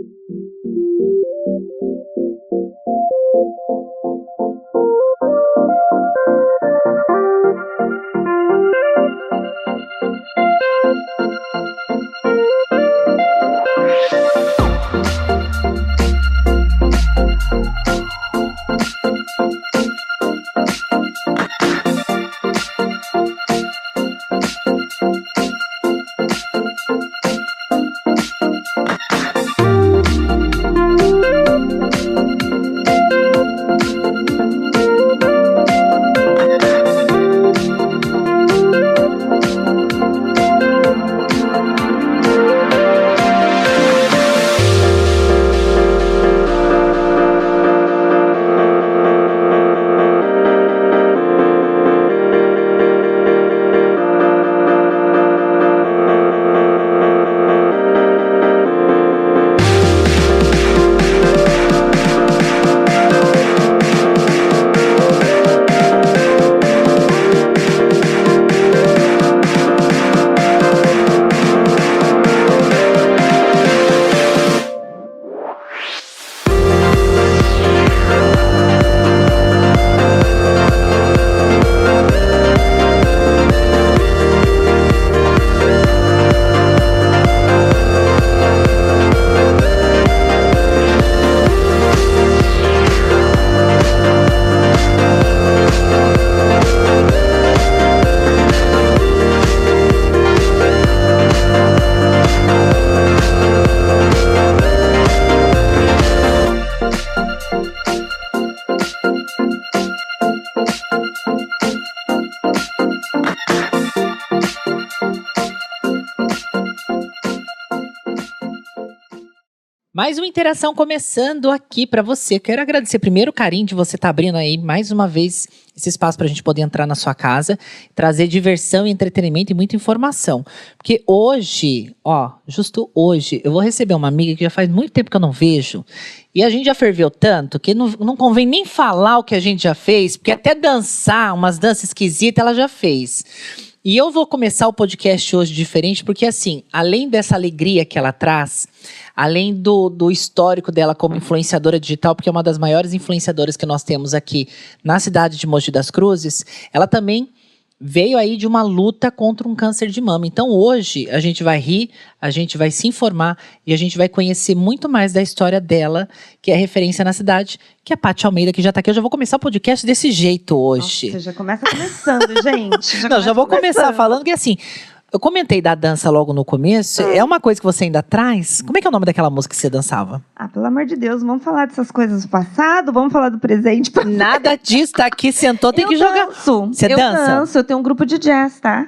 Thank you. Mais uma interação começando aqui para você. Quero agradecer primeiro o carinho de você estar tá abrindo aí mais uma vez esse espaço para a gente poder entrar na sua casa, trazer diversão entretenimento e muita informação. Porque hoje, ó, justo hoje, eu vou receber uma amiga que já faz muito tempo que eu não vejo. E a gente já ferveu tanto que não, não convém nem falar o que a gente já fez, porque até dançar umas danças esquisitas ela já fez. E eu vou começar o podcast hoje diferente, porque assim, além dessa alegria que ela traz, além do, do histórico dela como influenciadora digital, porque é uma das maiores influenciadoras que nós temos aqui na cidade de Mogi das Cruzes, ela também veio aí de uma luta contra um câncer de mama. Então hoje a gente vai rir, a gente vai se informar e a gente vai conhecer muito mais da história dela, que é referência na cidade, que é a Paty Almeida, que já está aqui. Eu já vou começar o podcast desse jeito hoje. Nossa, já começa começando, gente. Já Não, já vou começando. começar falando que assim, eu comentei da dança logo no começo. É. é uma coisa que você ainda traz? Como é que é o nome daquela música que você dançava? Ah, pelo amor de Deus, vamos falar dessas coisas do passado, vamos falar do presente. Nada disso, tá aqui, sentou, tem eu que jogar. Danço. Você eu dança? Eu danço, eu tenho um grupo de jazz, tá?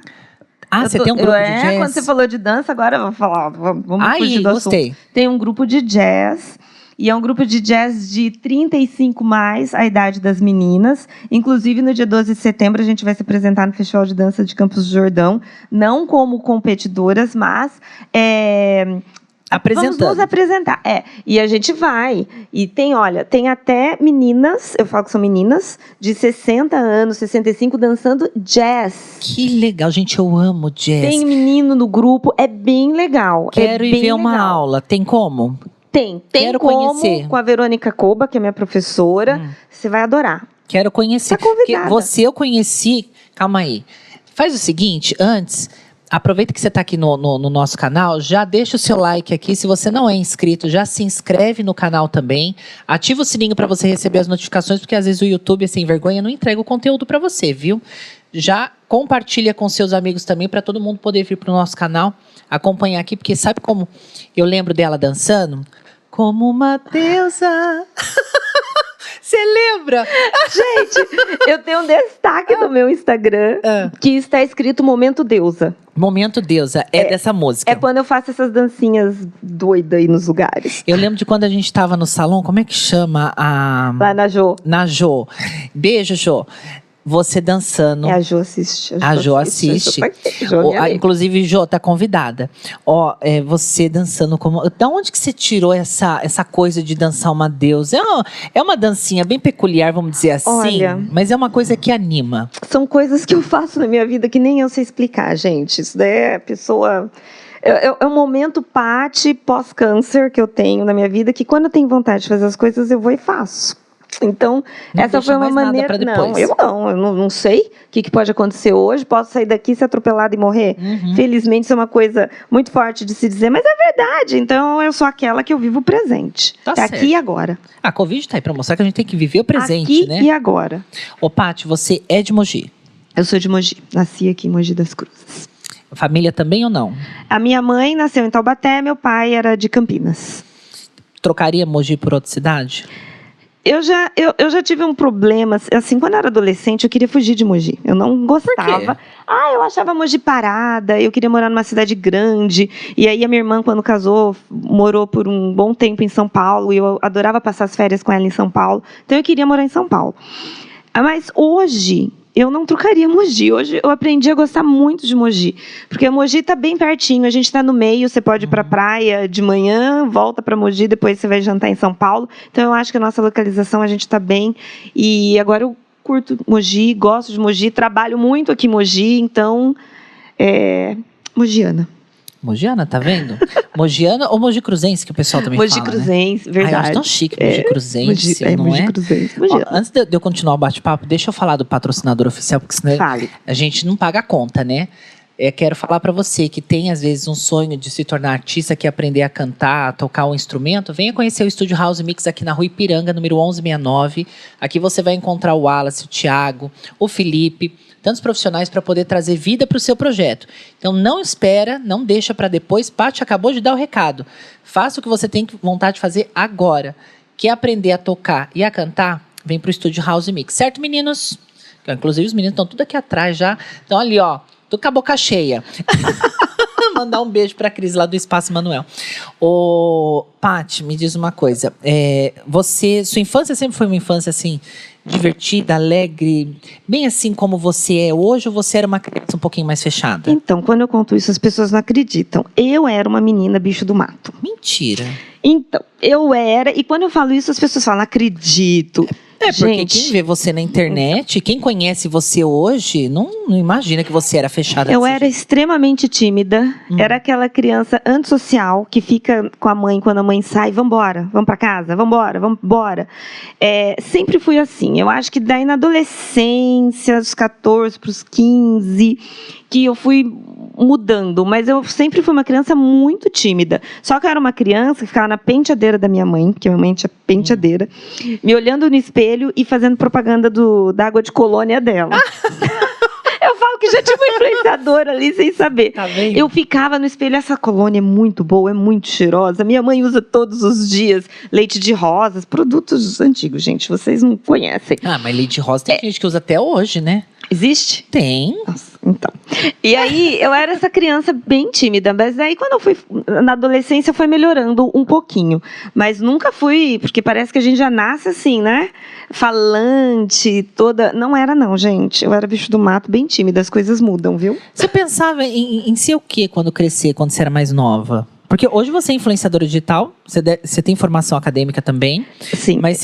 Ah, você tem um grupo eu, de é, jazz? quando você falou de dança, agora eu vou falar, vamos Ai, fugir do gostei. assunto. Tem um grupo de jazz e é um grupo de jazz de 35 mais a idade das meninas. Inclusive, no dia 12 de setembro, a gente vai se apresentar no Festival de Dança de Campos do Jordão, não como competidoras, mas é, apresentando. Vamos nos apresentar. É, e a gente vai. E tem, olha, tem até meninas, eu falo que são meninas, de 60 anos, 65, dançando jazz. Que legal, gente, eu amo jazz. Tem menino no grupo, é bem legal. É Quero é ir ver legal. uma aula. Tem como? Tem, tem Quero como conhecer. com a Verônica Coba, que é minha professora. Hum. Você vai adorar. Quero conhecer. Tá convidada. Porque você eu conheci. Calma aí. Faz o seguinte, antes, aproveita que você está aqui no, no, no, nosso canal, já deixa o seu like aqui. Se você não é inscrito, já se inscreve no canal também. Ativa o sininho para você receber as notificações, porque às vezes o YouTube, sem vergonha, não entrega o conteúdo para você, viu? Já compartilha com seus amigos também, para todo mundo poder vir para o nosso canal acompanhar aqui, porque sabe como eu lembro dela dançando? Como uma deusa. Você lembra? Gente, eu tenho um destaque no meu Instagram ah. que está escrito Momento Deusa. Momento Deusa, é, é, dessa música. É quando eu faço essas dancinhas doidas aí nos lugares. Eu lembro de quando a gente estava no salão, como é que chama a. Lá na Jô. Na Jô. Beijo, Jô você dançando. É, a Jo assiste. A Jo assiste. assiste. Jo, é inclusive, Jo tá convidada. Ó, é, você dançando como. Da onde que você tirou essa, essa coisa de dançar uma deusa? É uma, é uma dancinha bem peculiar, vamos dizer assim. Olha, mas é uma coisa que anima. São coisas que eu faço na minha vida que nem eu sei explicar, gente. Isso daí é pessoa É, é, é um momento pate pós-câncer que eu tenho na minha vida, que quando eu tenho vontade de fazer as coisas, eu vou e faço. Então, Não essa foi uma maneira. Não, eu não, eu não, não sei o que, que pode acontecer hoje. Posso sair daqui, ser atropelada e morrer. Uhum. Felizmente, isso é uma coisa muito forte de se dizer, mas é verdade. Então, eu sou aquela que eu vivo o presente. Tá é certo. aqui e agora. A Covid tá aí pra mostrar que a gente tem que viver o presente, aqui né? e agora. Ô, Paty, você é de Mogi. Eu sou de Mogi. Nasci aqui em Mogi das Cruzes. Família também ou não? A minha mãe nasceu em Taubaté, meu pai era de Campinas. Trocaria Mogi por outra cidade? Eu já, eu, eu já tive um problema, assim, quando eu era adolescente, eu queria fugir de Mogi. Eu não gostava. Ah, eu achava Mogi parada, eu queria morar numa cidade grande. E aí a minha irmã, quando casou, morou por um bom tempo em São Paulo, e eu adorava passar as férias com ela em São Paulo. Então eu queria morar em São Paulo. Ah, Mas hoje, eu não trocaria Mogi. Hoje eu aprendi a gostar muito de Mogi. Porque Mogi está bem pertinho, a gente está no meio, você pode ir para a praia de manhã, volta para Mogi, depois você vai jantar em São Paulo. Então eu acho que a nossa localização a gente está bem. E agora eu curto Mogi, gosto de Mogi, trabalho muito aqui em Mogi, então. É, Mogiana. Mogiana, tá vendo? Mogiana ou Mogi Cruzense, que o pessoal também Mogi fala, né? Cruzens, Ai, eu verdade. acho tão chique, Mogi Cruzense, Mogi, é, não Mogi é? Cruzens. Ó, antes de de eu continuar o bate-papo, deixa eu falar do patrocinador oficial, porque senão Fale. a gente não paga a conta, né? É, quero falar para você que tem, às vezes, um sonho de se tornar artista, que aprender a cantar, a tocar um instrumento, venha conhecer o Estúdio House Mix aqui na Rua Ipiranga, número 1169. Aqui você vai encontrar o Wallace, o Thiago, o Felipe, tantos profissionais para poder trazer vida para o seu projeto. Então, não espera, não deixa para depois. Paty acabou de dar o recado. Faça o que você tem vontade de fazer agora. Quer aprender a tocar e a cantar? Vem para o Estúdio House Mix. Certo, meninos? Inclusive, os meninos estão tudo aqui atrás já. Então, ali, ó. Tô com a boca cheia. Mandar um beijo pra Cris lá do Espaço Manuel. Ô, Paty, me diz uma coisa. É, você, sua infância sempre foi uma infância assim, divertida, alegre, bem assim como você é hoje, ou você era uma criança um pouquinho mais fechada? Então, quando eu conto isso, as pessoas não acreditam. Eu era uma menina bicho do mato. Mentira. Então, eu era, e quando eu falo isso, as pessoas falam, acredito. É, porque Gente, quem vê você na internet, quem conhece você hoje, não, não imagina que você era fechada eu era jeito. extremamente tímida. Hum. Era aquela criança antissocial que fica com a mãe quando a mãe sai, vambora, vamos pra casa, vambora, vambora. É, sempre fui assim. Eu acho que daí na adolescência, dos 14 pros 15, que eu fui mudando, mas eu sempre fui uma criança muito tímida. Só que eu era uma criança que ficava na penteadeira da minha mãe, porque minha mãe tinha penteadeira, me olhando no espelho e fazendo propaganda do, da água de colônia dela. eu falo que já tinha uma influenciadora ali sem saber. Tá? Eu ficava no espelho, essa colônia é muito boa, é muito cheirosa. Minha mãe usa todos os dias leite de rosas, produtos antigos, gente, vocês não conhecem. Ah, mas Leite Rosa É. tem gente que usa até hoje, né? Existe? Tem. Nossa, então. E aí, eu era essa criança bem tímida, mas aí quando eu fui na adolescência foi melhorando um pouquinho, mas nunca fui, porque parece que a gente já nasce assim, né? Falante, toda, não era não, gente. Eu era bicho do mato, bem tímida, as coisas mudam, viu? Você pensava em, em ser o quê quando crescer, quando você era mais nova? Porque hoje você é influenciadora digital, você, de- você tem formação acadêmica também, Sim. mas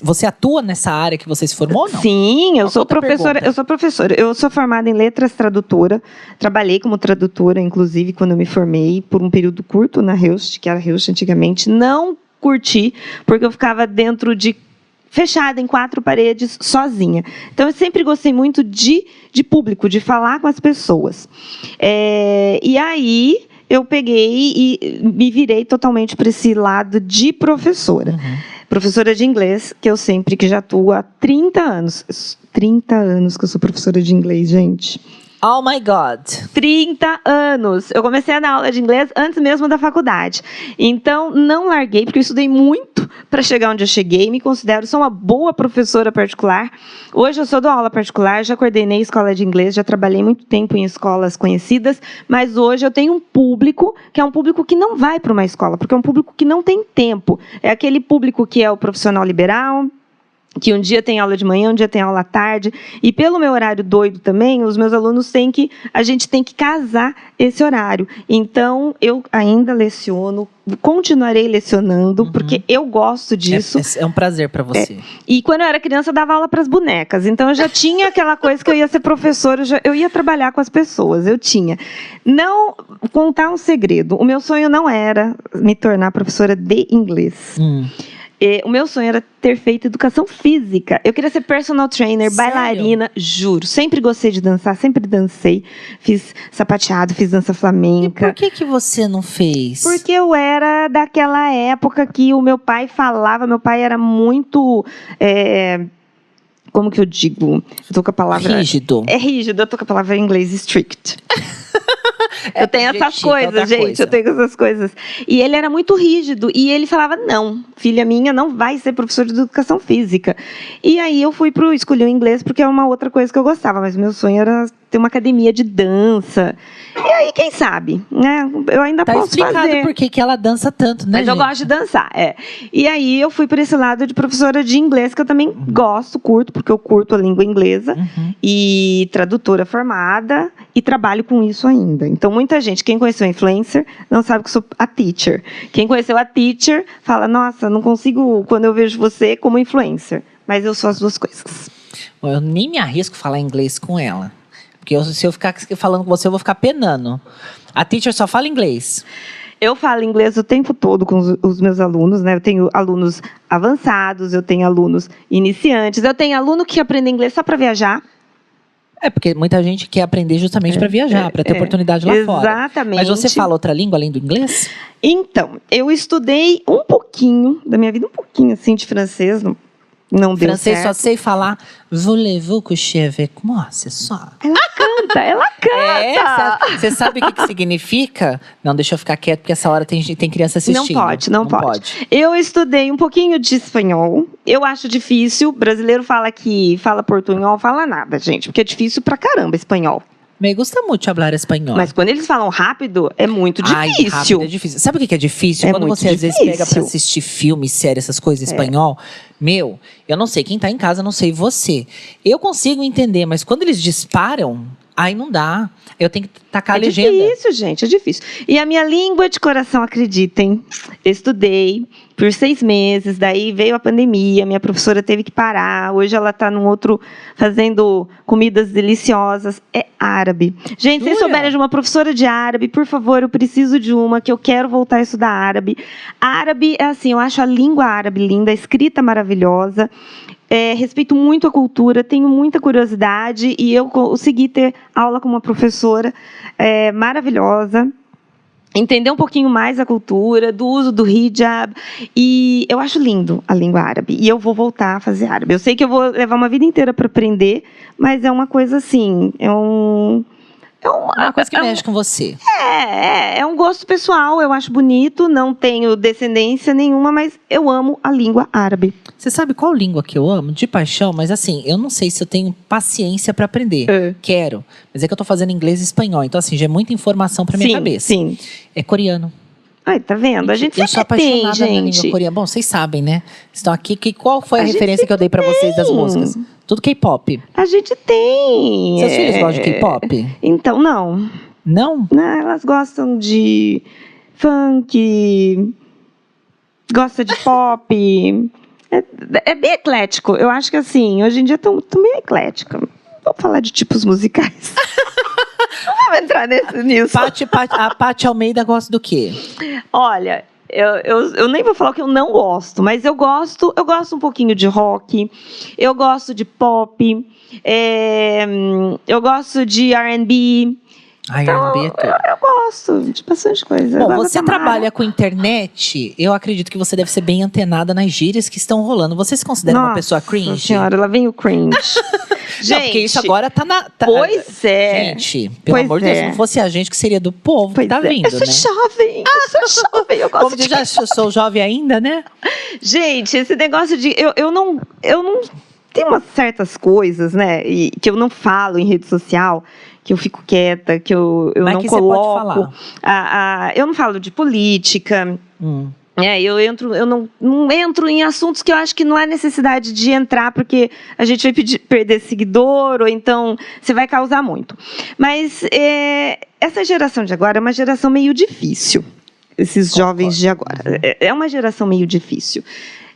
você, atua nessa área que você se formou ou não? Sim, eu sou Outra professora. pergunta. Eu sou professora. Eu sou formada em letras tradutora. Trabalhei como tradutora, inclusive, quando eu me formei por um período curto na Reust, que era Reust antigamente. Não curti, porque eu ficava dentro de fechada em quatro paredes sozinha. Então eu sempre gostei muito de, de público, de falar com as pessoas. É, e aí eu peguei e me virei totalmente para esse lado de professora Uhum. professora de inglês, que eu sempre, que já atuo há 30 anos. 30 anos que eu sou professora de inglês, gente. Oh my God. 30 anos. Eu comecei a dar aula de inglês antes mesmo da faculdade. Então, não larguei, porque eu estudei muito para chegar onde eu cheguei. Me considero, sou uma boa professora particular. Hoje eu sou do aula particular, já coordenei escola de inglês, já trabalhei muito tempo em escolas conhecidas, mas hoje eu tenho um público que é um público que não vai para uma escola, porque é um público que não tem tempo. É aquele público que é o profissional liberal, que um dia tem aula de manhã, um dia tem aula à tarde, e pelo meu horário doido também, os meus alunos têm que, a gente tem que casar esse horário. Então, eu ainda leciono, continuarei lecionando, Uhum. porque eu gosto disso. É, é um prazer pra você. E quando eu era criança, eu dava aula para as bonecas. Então, eu já tinha aquela coisa que eu ia ser professora, eu, já- eu ia trabalhar com as pessoas, eu tinha. Não, contar um segredo, o meu sonho não era me tornar professora de inglês. Hum. É, o meu sonho era ter feito educação física. Eu queria ser personal trainer, Sério? bailarina, juro. Sempre gostei de dançar, sempre dancei. Fiz sapateado, fiz dança E flamenca. por que que você não fez? Porque eu era daquela época que o meu pai falava, meu pai era muito. é, como que eu digo? Eu tô com a palavra. Rígido. É rígido, eu tô com a palavra em inglês strict. É eu tenho essas é coisas, gente. coisa. Eu tenho essas coisas. E ele era muito rígido. E ele falava: não, filha minha não vai ser professor de educação física. E aí eu fui pro escolhi o inglês porque é uma outra coisa que eu gostava. Mas meu sonho era ter uma academia de dança. E aí, quem sabe? Né? Eu ainda Tá posso explicado fazer. por que ela dança tanto, né, Mas eu gente? gosto de dançar, é. E aí eu fui por esse lado de professora de inglês, que eu também gosto, curto, porque eu curto a língua inglesa. Uhum. E tradutora formada e trabalho com isso ainda. Então, muita gente, quem conheceu a influencer, não sabe que eu sou a teacher. Quem conheceu a teacher fala: Nossa, não consigo quando eu vejo você como influencer. Mas eu sou as duas coisas. Eu nem me arrisco a falar inglês com ela. Porque eu- se eu ficar falando com você, eu vou ficar penando. A teacher só fala inglês. Eu falo inglês o tempo todo com os, os meus alunos, né? Eu tenho alunos avançados, eu tenho alunos iniciantes, eu tenho aluno que aprende inglês só para viajar. É porque muita gente quer aprender justamente para viajar, para ter é. oportunidade lá fora. Exatamente. Mas você fala outra língua além do inglês? Então, eu estudei um pouquinho da minha vida, um pouquinho assim de francês, não, não deu Francês só certo. sei falar Voulez-vous coucher avec moi? C'est ça. canta, ela canta. É, você sabe o que, que significa? Não, deixa eu ficar quieto, porque essa hora tem, tem criança assistindo. Não pode, não, pode. Eu estudei um pouquinho de espanhol. Eu acho difícil. brasileiro fala que fala portunhol, fala nada, gente, porque é difícil pra caramba espanhol. Me gusta muito falar espanhol. Mas quando eles falam rápido, é muito Ai, difícil. rápido é difícil. Sabe o que é difícil? É Quando muito você às vezes pega pra difícil. assistir filme, série, essas coisas em espanhol. Meu, eu não sei quem tá em casa, não sei você. Eu consigo entender, mas quando eles disparam, aí não dá. Eu tenho que tacar a é legenda. difícil, gente, é difícil. E a minha língua de coração, acreditem, estudei por seis meses, daí veio a pandemia, minha professora teve que parar. Hoje ela está num outro fazendo comidas deliciosas. É árabe. Gente, se vocês Jura? souberem de uma professora de árabe, por favor, eu preciso de uma, que eu quero voltar a estudar árabe. Árabe é assim, eu acho a língua árabe linda, a escrita maravilhosa. É, respeito muito a cultura, tenho muita curiosidade e eu consegui ter aula com uma professora é, maravilhosa. Entender um pouquinho mais a cultura, do uso do hijab. E eu acho lindo a língua árabe. E eu vou voltar a fazer árabe. Eu sei que eu vou levar uma vida inteira para aprender, mas é uma coisa assim. É um. É uma, É uma coisa que é mexe com você. é, é, é um gosto pessoal, eu acho bonito, não tenho descendência nenhuma, mas eu amo a língua árabe. Você sabe qual língua que eu amo? De paixão, mas assim, eu não sei se eu tenho paciência pra aprender. É. Quero. Mas é que eu tô fazendo inglês e espanhol. Então, assim, já é muita informação pra minha sim, cabeça. sim. É coreano. Ai, tá vendo? A gente eu sou sempre tem, língua gente. coreana. Bom, vocês sabem, né? Estão aqui. Que, qual foi a, A referência que eu dei pra vocês das músicas? Tudo K-pop. A gente tem. Seus é. filhos gostam de K-pop? Então, não. Não? Não, elas gostam de funk, gosta de pop. É, é bem eclético. Eu acho que assim, hoje em dia estão meio eclética. Vamos falar de tipos musicais. Vamos entrar nesse, nisso. Pati, Pati- a Paty Almeida gosta do quê? Olha, eu, eu, eu nem vou falar o que eu não gosto, mas eu gosto, eu gosto um pouquinho de rock, eu gosto de pop, é, eu gosto de R&B, Ai, então, eu, eu gosto de bastante coisa. Bom, você Tamara. trabalha com internet, eu acredito que você deve ser bem antenada nas gírias que estão rolando. Você se considera uma Nossa pessoa cringe? senhora, lá vem o cringe. Não, porque isso agora tá na. tá- Pois é. Gente, pelo Pois amor de Deus, é. se não fosse a gente que seria do povo Pois tá é. vindo, eu sou né? jovem, eu sou jovem, eu gosto Como de... já eu sou jovem ainda, né? Gente, esse negócio de... Eu, eu não... Eu não... Tem umas certas coisas, né, e, que eu não falo em rede social, que eu fico quieta, que eu, eu Mas não que você pode coloco. falar. A, a- eu não falo de política, Hum. É, eu entro, eu não, não entro em assuntos que eu acho que não há necessidade de entrar, porque a gente vai pedir, perder seguidor, ou então você vai causar muito. Mas é, essa geração de agora é uma geração meio difícil. Esses Concordo. jovens de agora. É, é uma geração meio difícil.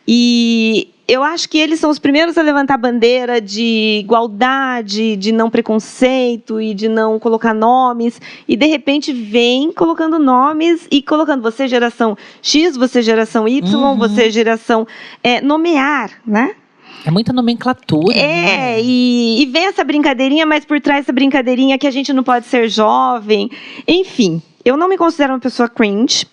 E eu acho que eles são os primeiros a levantar a bandeira de igualdade, de não preconceito e de não colocar nomes. E de repente vem colocando nomes e colocando você geração X, você geração Y, Uhum. você geração é, nomear, né? É muita nomenclatura. né? É, e, e vem essa brincadeirinha, mas por trás dessa brincadeirinha que a gente não pode ser jovem. Enfim, eu não me considero uma pessoa cringe.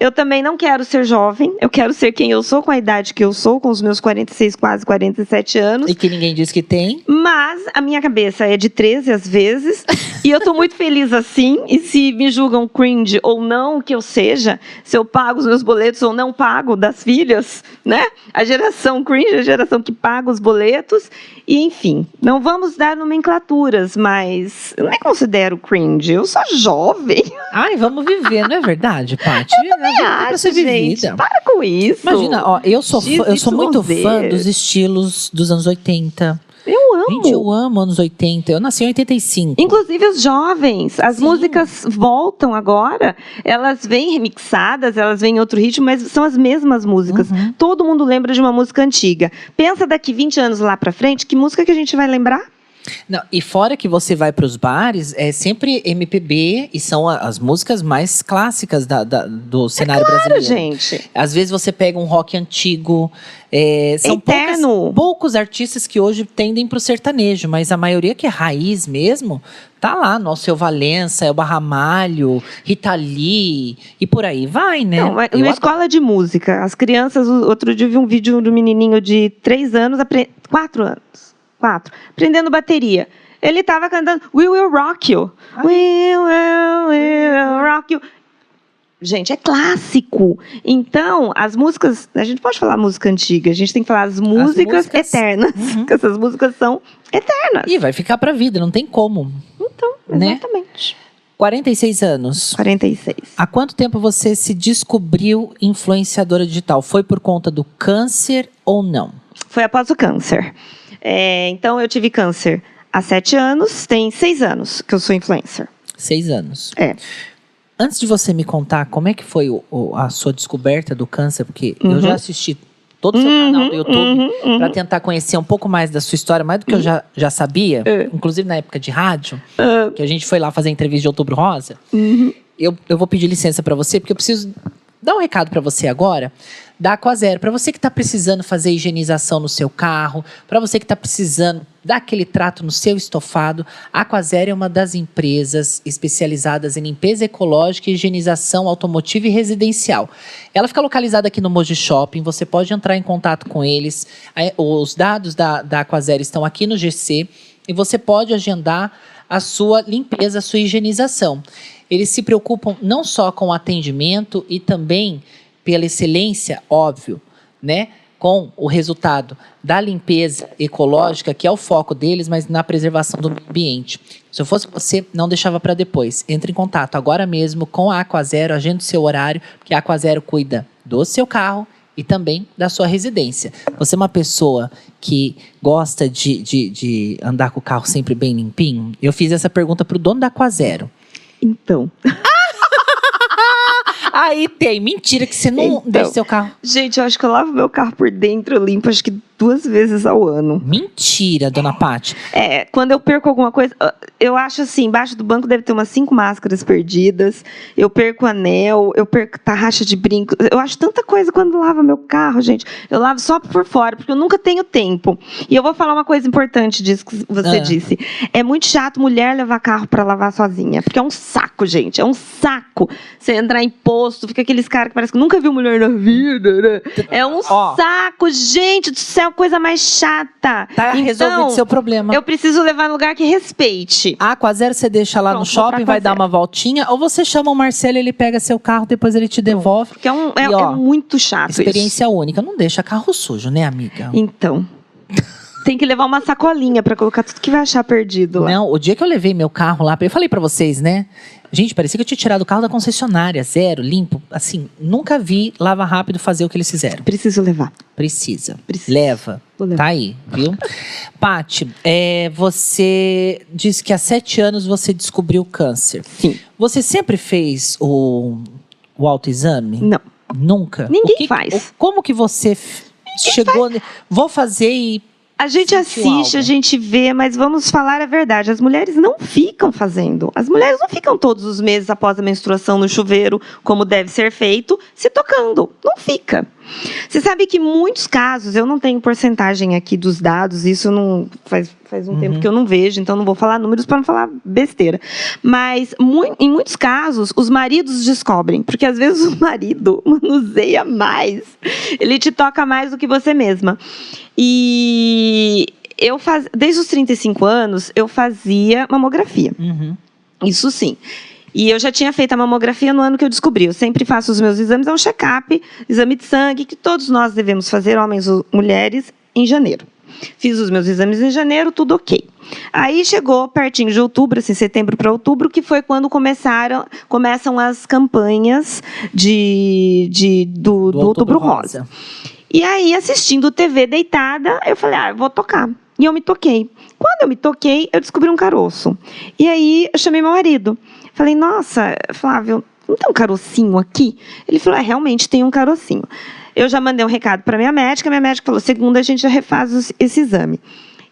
Eu também não quero ser jovem, eu quero ser quem eu sou, com a idade que eu sou, com os meus 46, quase 47 anos. E que ninguém diz que tem. Mas a minha cabeça é de 13 às vezes, e eu tô muito feliz assim. E se me julgam cringe ou não, que eu seja, se eu pago os meus boletos ou não pago das filhas, né? A geração cringe é a geração que paga os boletos. E enfim, não vamos dar nomenclaturas, mas eu me considero cringe, eu sou jovem. Ai, vamos viver, não é verdade, Paty? Pra Acho, ser gente, vivida. para com isso. Imagina, ó, eu sou, fã- eu sou muito fã dos estilos dos anos 80. Eu amo. Gente, eu amo anos 80. Eu nasci em 85. Inclusive os jovens, as Sim. músicas voltam agora, elas vêm remixadas, elas vêm em outro ritmo, mas são as mesmas músicas. Uhum. Todo mundo lembra de uma música antiga. Pensa daqui 20 anos lá pra frente, que música que a gente vai lembrar? Não, e fora que você vai para os bares, é sempre MPB e são as músicas mais clássicas da- da- do cenário Claro, brasileiro. gente. Às vezes você pega um rock antigo. é, são Eterno. poucas- poucos artistas que hoje tendem para o sertanejo, mas a maioria que é raiz mesmo, tá lá no Alceu Valença, Elba Ramalho, Rita Lee e por aí vai, né? Não, mas adoro. escola de música, as crianças, outro dia eu vi um vídeo do menininho de 3 anos, 4 anos, 4, aprendendo bateria. Ele estava cantando We Will Rock You. Ah. We will, we will rock you. Gente, é clássico. Então, as músicas. A gente pode falar música antiga, a gente tem que falar as músicas, músicas- eternas. Uhum. Porque essas músicas são eternas. E vai ficar pra vida, não tem como. Então, né? exatamente. 46 anos. 46. Há quanto tempo você se descobriu influenciadora digital? Foi por conta do câncer ou não? Foi após o câncer. É, então, eu tive câncer há sete anos, tem seis anos que eu sou influencer. Seis anos. É. Antes de você me contar como é que foi o- o- a sua descoberta do câncer, porque eu Uhum. já assisti todo o seu canal do YouTube Uhum, uhum. para tentar conhecer um pouco mais da sua história, mais do que eu já, já sabia, É. inclusive na época de rádio, Ah, que a gente foi lá fazer a entrevista de Outubro Rosa. uhum. eu, eu vou pedir licença para você, porque eu preciso dar um recado para você agora, da Aquazero. Para você que está precisando fazer higienização no seu carro, para você que está precisando dar aquele trato no seu estofado, a Aquazero é uma das empresas especializadas em limpeza ecológica e higienização automotiva e residencial. Ela fica localizada aqui no Moji Shopping, você pode entrar em contato com eles. Aí, Os dados da, da Aquazero estão aqui no GC e você pode agendar a sua limpeza, a sua higienização. Eles se preocupam não só com o atendimento e também pela excelência, óbvio, né? Com o resultado da limpeza ecológica, que é o foco deles, mas na preservação do ambiente. Se eu fosse você, não deixava para depois. Entre em contato agora mesmo com a Aquazero, agende o seu horário, porque a Aquazero cuida do seu carro e também da sua residência. Você é uma pessoa que gosta de, de, de andar com o carro sempre bem limpinho? Eu fiz essa pergunta pro dono da Aquazero. Então. Aí tem, mentira que você não Então. deixa seu carro. Gente, eu acho que eu lavo meu carro por dentro, eu limpo acho que duas vezes ao ano. Mentira, dona Paty. É, quando eu perco alguma coisa, ah, eu acho assim, embaixo do banco deve ter umas cinco máscaras perdidas. Eu perco anel, eu perco tarraxa de brinco. Eu acho tanta coisa quando lavo meu carro, gente. Eu lavo só por fora, porque eu nunca tenho tempo. E eu vou falar uma coisa importante disso que você Ah. disse. É muito chato mulher levar carro para lavar sozinha, porque é um saco, gente. É um saco. Você entrar em posto, fica aqueles caras que parece que nunca viu mulher na vida, né? É um Ó. saco, gente do céu, coisa mais chata. Tá Então, resolvido seu problema. eu preciso levar em lugar que respeite. A Aquazero você deixa lá no Pronto, pra shopping, vai dar uma voltinha, ou você chama o Marcelo, ele pega seu carro, depois ele te devolve. Porque é, um, é, E, ó, é muito chato isso. Experiência única. Não deixa carro sujo, né, amiga? Então. Tem que levar uma sacolinha pra colocar tudo que vai achar perdido lá. Não, o dia que eu levei meu carro lá, eu falei pra vocês, né? Gente, parecia que eu tinha tirado o carro da concessionária, zero, limpo. Assim, nunca vi Lava Rápido fazer o que eles fizeram. Preciso levar. Precisa. Precisa. Leva. Tá aí, viu? Pati, é, você disse que há sete anos você descobriu câncer. Sim. Você sempre fez o, o autoexame? Não. Nunca? Ninguém que- faz. como que você f- chegou... ne- Vou fazer e... A gente Sentiu assiste, algo. a gente vê, mas vamos falar a verdade. As mulheres não ficam fazendo. As mulheres não ficam todos os meses após a menstruação no chuveiro, como deve ser feito, se tocando. Não fica. Você sabe que muitos casos, eu não tenho porcentagem aqui dos dados, isso não faz, faz um Uhum. tempo que eu não vejo, então não vou falar números para não falar besteira. Mas mui- em muitos casos, os maridos descobrem, porque às vezes o marido manuseia mais, ele te toca mais do que você mesma. E eu faz, desde os 35 anos, eu fazia mamografia. Uhum. Isso sim. E eu já tinha feito a mamografia no ano que eu descobri. Eu sempre faço os meus exames, é um check-up, exame de sangue, que todos nós devemos fazer, homens ou mulheres, em janeiro. Fiz os meus exames em janeiro, tudo ok. Aí chegou pertinho de outubro, assim, setembro para outubro, que foi quando começaram, começam as campanhas de, de, do, do, Outubro Rosa. E aí, assistindo TV deitada, eu falei, ah, eu vou tocar. E eu me toquei. Quando eu me toquei, eu descobri um caroço. E aí, eu chamei meu marido. Falei, nossa, Flávio, não tem um carocinho aqui? Ele falou, é, realmente tem um carocinho. Eu já mandei um recado para minha médica, minha médica falou, segunda a gente já refaz esse exame.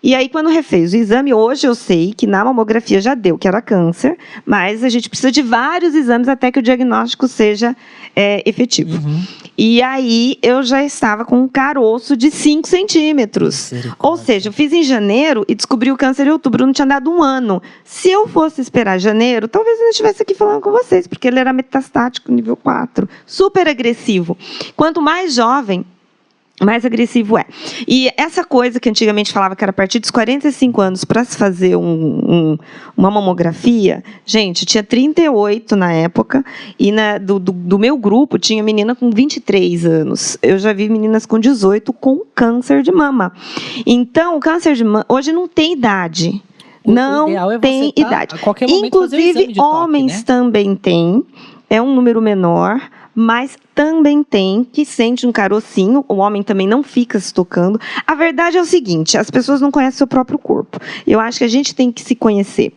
E aí, quando refez o exame, hoje eu sei que na mamografia já deu que era câncer, mas a gente precisa de vários exames até que o diagnóstico seja é, efetivo. Uhum. E aí eu já estava com um caroço de 5 centímetros. Ou seja, eu fiz em janeiro e descobri o câncer em outubro, não tinha dado um ano. Se eu fosse esperar janeiro, talvez eu não estivesse aqui falando com vocês, porque ele era metastático, nível 4, super agressivo. Quanto mais jovem, mais agressivo é. E essa coisa que antigamente falava que era a partir dos 45 anos para se fazer um- um- uma mamografia, gente, tinha 38 na época, e na- do, do- do meu grupo tinha menina com 23 anos. Eu já vi meninas com 18 com câncer de mama. Então, o câncer de mama, hoje não tem idade. O- o não ideal é tem tá, idade. O Inclusive, toque, homens né? também têm. É um número menor, mas também tem que sente um carocinho. O homem também não fica se tocando. A verdade é o seguinte: as pessoas não conhecem seu próprio corpo. Eu acho que a gente tem que se conhecer.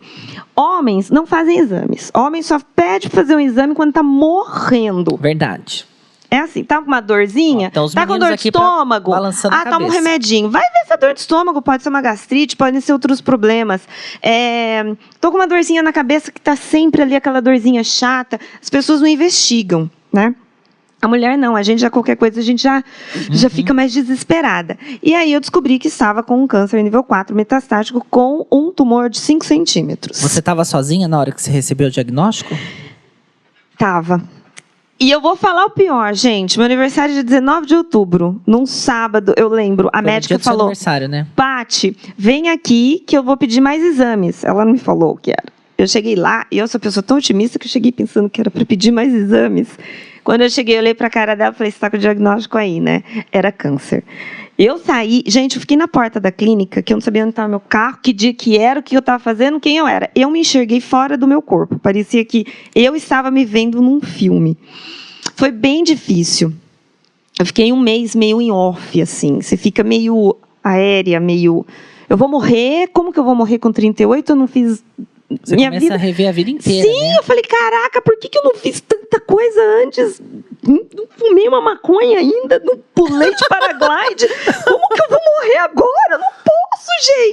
Homens não fazem exames. Homens só pede pra fazer um exame quando tá morrendo. Verdade. É assim, tá com uma dorzinha? Então tá com dor de estômago? ah, toma um remedinho. Vai ver se a dor de estômago pode ser uma gastrite, podem ser outros problemas. É, tô com uma dorzinha na cabeça que tá sempre ali, aquela dorzinha chata. As pessoas não investigam, né? A mulher não, a gente já qualquer coisa, a gente já, já Uhum. fica mais desesperada. E aí eu descobri que estava com um câncer nível 4 metastático com um tumor de 5 centímetros. Você estava sozinha na hora que você recebeu o diagnóstico? Tava. E eu vou falar o pior, gente. Meu aniversário é dia 19 de outubro, num sábado, eu lembro. A Foi médica falou: aniversário, né? Pati, vem aqui que eu vou pedir mais exames. Ela não me falou o que era. Eu cheguei lá e eu sou uma pessoa tão otimista que eu cheguei pensando que era para pedir mais exames. Quando eu cheguei, eu olhei para a cara dela e falei: Você está com o diagnóstico aí, né? Era câncer. Eu saí, gente, eu fiquei na porta da clínica, que eu não sabia onde estava meu carro, que dia que era, o que eu estava fazendo, quem eu era. Eu me enxerguei fora do meu corpo. Parecia que eu estava me vendo num filme. Foi bem difícil. Eu fiquei um mês meio em off, assim. Você fica meio aérea, meio. Eu vou morrer? Como que eu vou morrer com 38? Eu não fiz. Você minha começa vida. a rever a vida inteira, Sim, né? eu falei, caraca, por que, que eu não fiz tanta coisa antes? Não não fumei uma maconha ainda, não pulei de paraglide. Como que eu vou morrer agora? Eu não posso,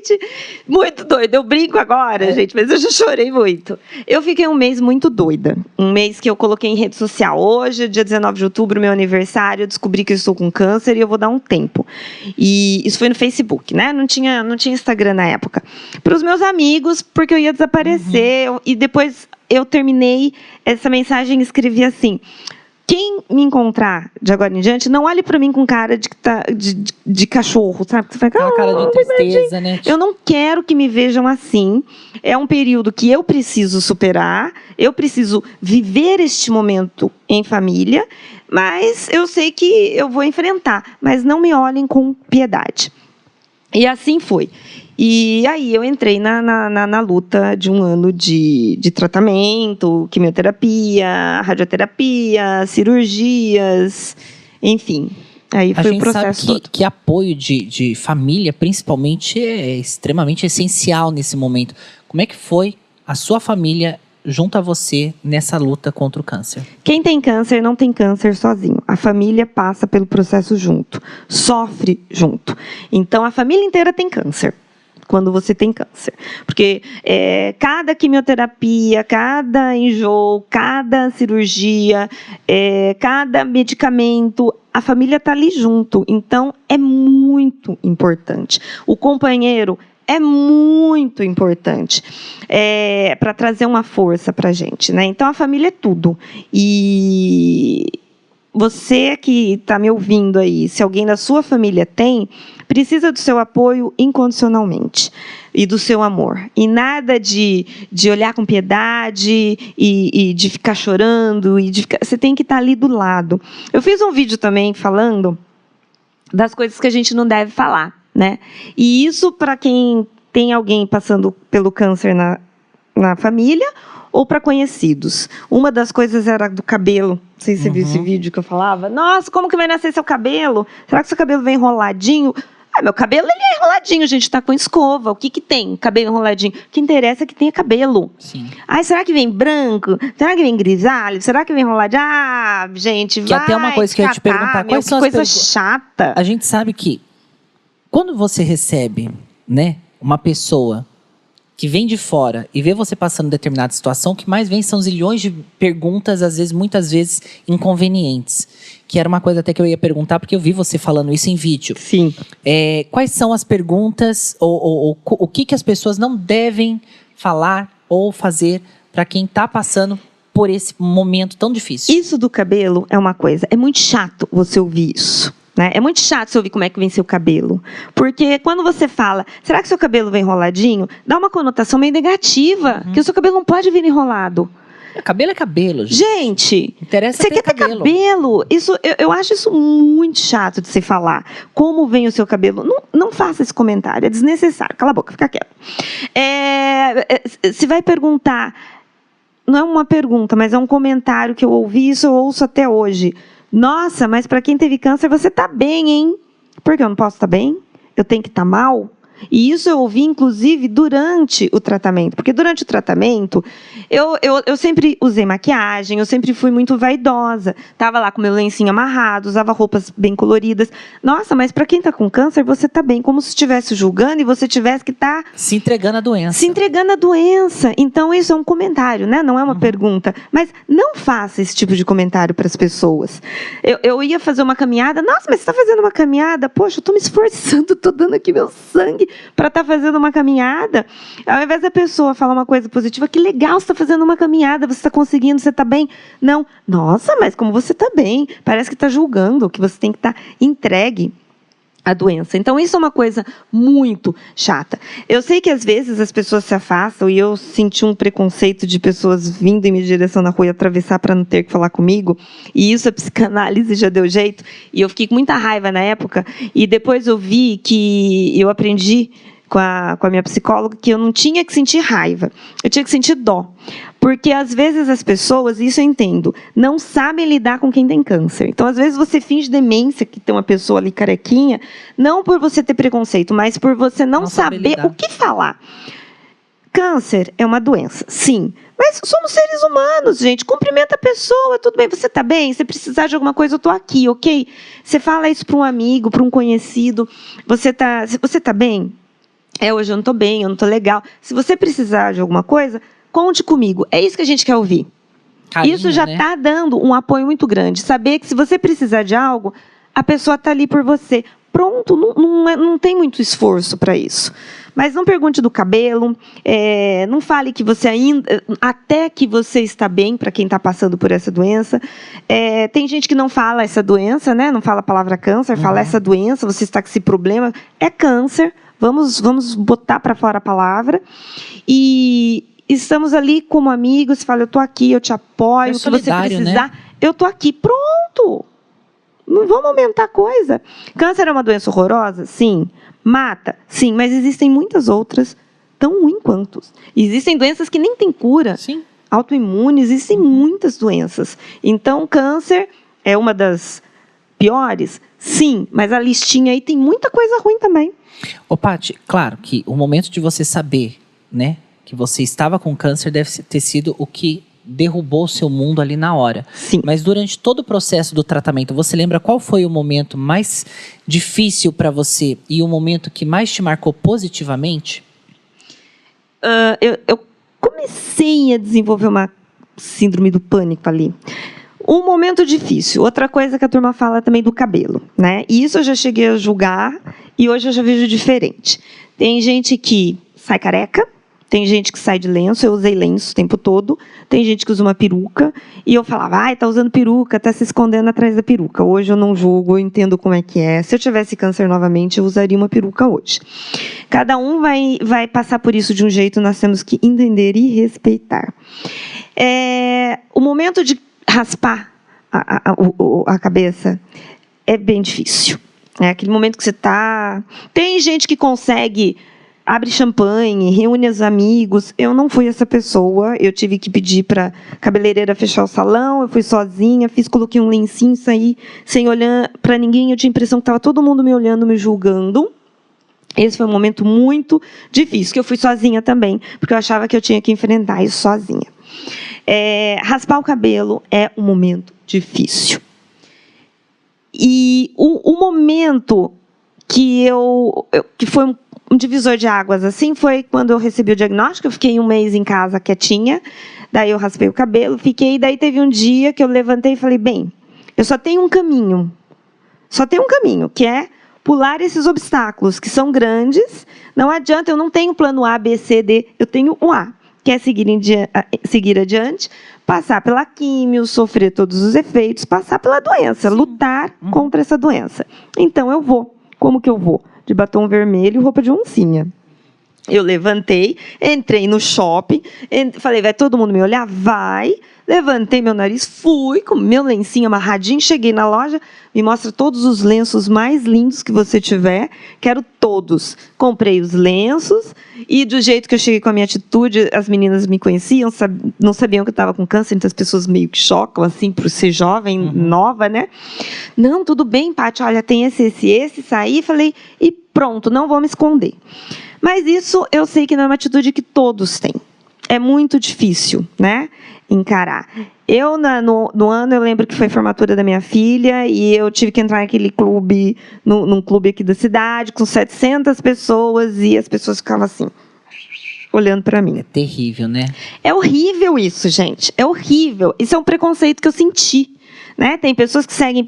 gente. Muito doido. Eu brinco agora, É. gente, mas eu já chorei muito. Eu fiquei um mês muito doida. Um mês que eu coloquei em rede social. Hoje, dia 19 de outubro, meu aniversário, eu descobri que eu estou com câncer e eu vou dar um tempo. E isso foi no Facebook, né? Não tinha, não tinha Instagram na época. Para os meus amigos, porque eu ia desaparecer. Eu- E depois eu terminei essa mensagem e escrevi assim. Quem me encontrar de agora em diante, não olhe para mim com cara de, tá- de, de, de cachorro, sabe? Você fala, Aquela cara "Ah, de tristeza, né? eu não quero que me vejam assim. É um período que eu preciso superar, eu preciso viver este momento em família, mas eu sei que eu vou enfrentar. Mas não me olhem com piedade. E assim foi. E aí eu entrei na, na, na, na luta de um ano de, de tratamento, quimioterapia, radioterapia, cirurgias, enfim. Aí A foi o gente processo sabe que, que apoio de, de família, principalmente, é extremamente essencial nesse momento. Como é que foi a sua família junto a você nessa luta contra o câncer? Quem tem câncer não tem câncer sozinho. A família passa pelo processo junto, sofre junto. Então a família inteira tem câncer quando você tem câncer. Porque é, cada quimioterapia, cada enjoo, cada cirurgia, é, cada medicamento, a família está ali junto. Então é muito importante. O companheiro é muito importante é, para trazer uma força para a gente. Né? Então a família é tudo. E você que está me ouvindo aí, se alguém da sua família tem, precisa do seu apoio incondicionalmente e do seu amor. E nada de, de olhar com piedade e, e de ficar chorando. E de ficar, você tem que estar ali do lado. Eu fiz um vídeo também falando das coisas que a gente não deve falar. Né? E isso para quem tem alguém passando pelo câncer na, na família ou para conhecidos. Uma das coisas era do cabelo. Não sei se você viu esse vídeo que eu falava. Nossa, como que vai nascer seu cabelo? Será que seu cabelo vem enroladinho? Ah, meu cabelo ele é enroladinho, gente, tá com escova. O que que tem? Cabelo enroladinho. O que interessa é que tenha cabelo. Sim. Ai, será que vem branco? Será que vem grisalho? Será que vem enroladinho? Ah, gente, Que vai até uma coisa que eu ia te perguntar, meu, quais que são as coisa chata. A gente sabe que quando você recebe, né, uma pessoa que vem de fora e vê você passando determinada situação, o que mais vem são zilhões de perguntas, às vezes, muitas vezes, inconvenientes. Que era uma coisa até que eu ia perguntar, porque eu vi você falando isso em vídeo. Sim. É, quais são as perguntas ou, ou- ou o que, que as pessoas não devem falar ou fazer para quem está passando por esse momento tão difícil? Isso do cabelo é uma coisa. É muito chato você ouvir isso. Né? É muito chato você ouvir como é que vem seu cabelo. Porque quando você fala, será que seu cabelo vem enroladinho? Dá uma conotação meio negativa. Que o seu cabelo não pode vir enrolado. Cabelo é cabelo, gente. Gente, Interessa você quer ter cabelo? Isso, eu, eu acho isso muito chato de se falar. Como vem o seu cabelo? Não, não faça esse comentário, é desnecessário. Cala a boca, fica quieto. É, é, se vai perguntar, não é uma pergunta, mas é um comentário que eu ouvi, isso eu ouço até hoje. Nossa, mas para quem teve câncer, você tá bem, hein? Por que eu não posso estar bem? Eu tenho que estar mal? E isso eu ouvi, inclusive, durante o tratamento. Porque durante o tratamento, eu, eu, eu sempre usei maquiagem, eu sempre fui muito vaidosa. Tava lá com meu lencinho amarrado, usava roupas bem coloridas. Nossa, mas para quem tá com câncer, você tá bem, como se estivesse julgando e você tivesse que estar Se entregando à doença. se entregando à doença. Então, isso é um comentário, né? Não é uma pergunta. Mas não faça esse tipo de comentário para as pessoas. Eu, eu ia fazer uma caminhada. Nossa, mas você está fazendo uma caminhada? Poxa, eu estou me esforçando, estou dando aqui meu sangue para estar fazendo uma caminhada. Ao invés da pessoa falar uma coisa positiva, que legal, você está fazendo uma caminhada, você está conseguindo, você está bem. Não, nossa, mas como você está bem? Parece que está julgando, que você tem que estar entregue a doença. Então, isso é uma coisa muito chata. Eu sei que às vezes as pessoas se afastam e eu senti um preconceito de pessoas vindo em minha direção na rua e atravessar para não ter que falar comigo. E isso a psicanálise já deu jeito. E eu fiquei com muita raiva na época. E depois eu vi que eu aprendi com a, com a minha psicóloga que eu não tinha que sentir raiva, eu tinha que sentir dó. Porque às vezes as pessoas, isso eu entendo, não sabem lidar com quem tem câncer. Então, às vezes você finge demência, que tem uma pessoa ali carequinha, não por você ter preconceito, mas por você não, Não saber lidar. o que falar. Câncer é uma doença, sim. Mas somos seres humanos, gente. Cumprimenta a pessoa, tudo bem. Você está bem? Se precisar de alguma coisa, eu estou aqui, ok? Você fala isso para um amigo, para um conhecido. Você está você tá bem? É, hoje eu não estou bem, eu não estou legal. Se você precisar de alguma coisa, conte comigo. É isso que a gente quer ouvir. Carinho, Isso já né? está dando um apoio muito grande. Saber que se você precisar de algo, a pessoa está ali por você. Pronto, não, não, é- não tem muito esforço para isso. Mas não pergunte do cabelo, é, não fale que você ainda. Até que você está bem, para quem está passando por essa doença. É, tem gente que não fala essa doença, né? Não fala a palavra câncer, fala Uhum. essa doença, você está com esse problema. É câncer. Vamos, vamos botar para fora a palavra. E estamos ali como amigos. Fala, eu tô aqui, eu te apoio. Ser o que você né? precisar, eu tô aqui. Pronto. Não vamos aumentar a coisa. Câncer é uma doença horrorosa? Sim. Mata? Sim, mas existem muitas outras tão ruins quanto. Existem doenças que nem têm cura. Sim. Autoimunes, existem muitas doenças. Então, câncer é uma das piores? Sim, mas a listinha aí tem muita coisa ruim também. Ô, Paty, claro que o momento de você saber, né, que você estava com câncer deve ter sido o que derrubou o seu mundo ali na hora. Sim. Mas durante todo o processo do tratamento, você lembra qual foi o momento mais difícil para você e o momento que mais te marcou positivamente? Uh, eu, eu comecei a desenvolver uma síndrome do pânico ali. Um momento difícil. Outra coisa que a turma fala também do cabelo, né? E isso eu já cheguei a julgar e hoje eu já vejo diferente. Tem gente que sai careca, tem gente que sai de lenço, eu usei lenço o tempo todo. Tem gente que usa uma peruca. E eu falava, ai, tá usando peruca, tá se escondendo atrás da peruca. Hoje eu não julgo, eu entendo como é que é. Se eu tivesse câncer novamente, eu usaria uma peruca hoje. Cada um vai, vai passar por isso de um jeito, nós temos que entender e respeitar. É, o momento de raspar a, a, a, cabeça é bem difícil. É aquele momento que você está. Tem gente que consegue abre champanhe, reúne os amigos. Eu não fui essa pessoa. Eu tive que pedir para cabeleireira fechar o salão. Eu fui sozinha, fiz, coloquei um lencinho, saí sem olhar para ninguém. Eu tinha a impressão que estava todo mundo me olhando, me julgando. Esse foi um momento muito difícil, que eu fui sozinha também, porque eu achava que eu tinha que enfrentar isso sozinha. É, raspar o cabelo é um momento difícil. E o, o momento que eu, eu que foi um um divisor de águas assim foi quando eu recebi o diagnóstico. Eu fiquei um mês em casa quietinha, daí eu raspei o cabelo, fiquei. Daí teve um dia que eu levantei e falei: bem, eu só tenho um caminho, só tenho um caminho, que é pular esses obstáculos que são grandes. Não adianta, eu não tenho plano A, B, C, D, eu tenho o A, que é seguir, seguir adiante, passar pela químio, sofrer todos os efeitos, passar pela doença, lutar uhum. contra essa doença. Então eu vou. Como que eu vou? de batom vermelho e roupa de oncinha. Eu levantei, entrei no shopping, falei, vai todo mundo me olhar? Vai. Levantei meu nariz, fui com meu lencinho amarradinho, cheguei na loja, me mostra todos os lenços mais lindos que você tiver, quero todos. Comprei os lenços e do jeito que eu cheguei com a minha atitude, as meninas me conheciam, não sabiam que eu estava com câncer, então as pessoas meio que chocam, assim, por ser jovem, uhum. nova, né? Não, tudo bem, Paty, olha, tem esse, esse, esse, saí, falei, e pronto, não vou me esconder. Mas isso eu sei que não é uma atitude que todos têm. É muito difícil, né? Encarar. Eu, na, no, no, ano, eu lembro que foi a formatura da minha filha e eu tive que entrar naquele clube, no, num clube aqui da cidade, com 700 pessoas e as pessoas ficavam assim, olhando para mim. É terrível, né? É horrível isso, gente. É horrível. Isso é um preconceito que eu senti. Né? Tem pessoas que seguem,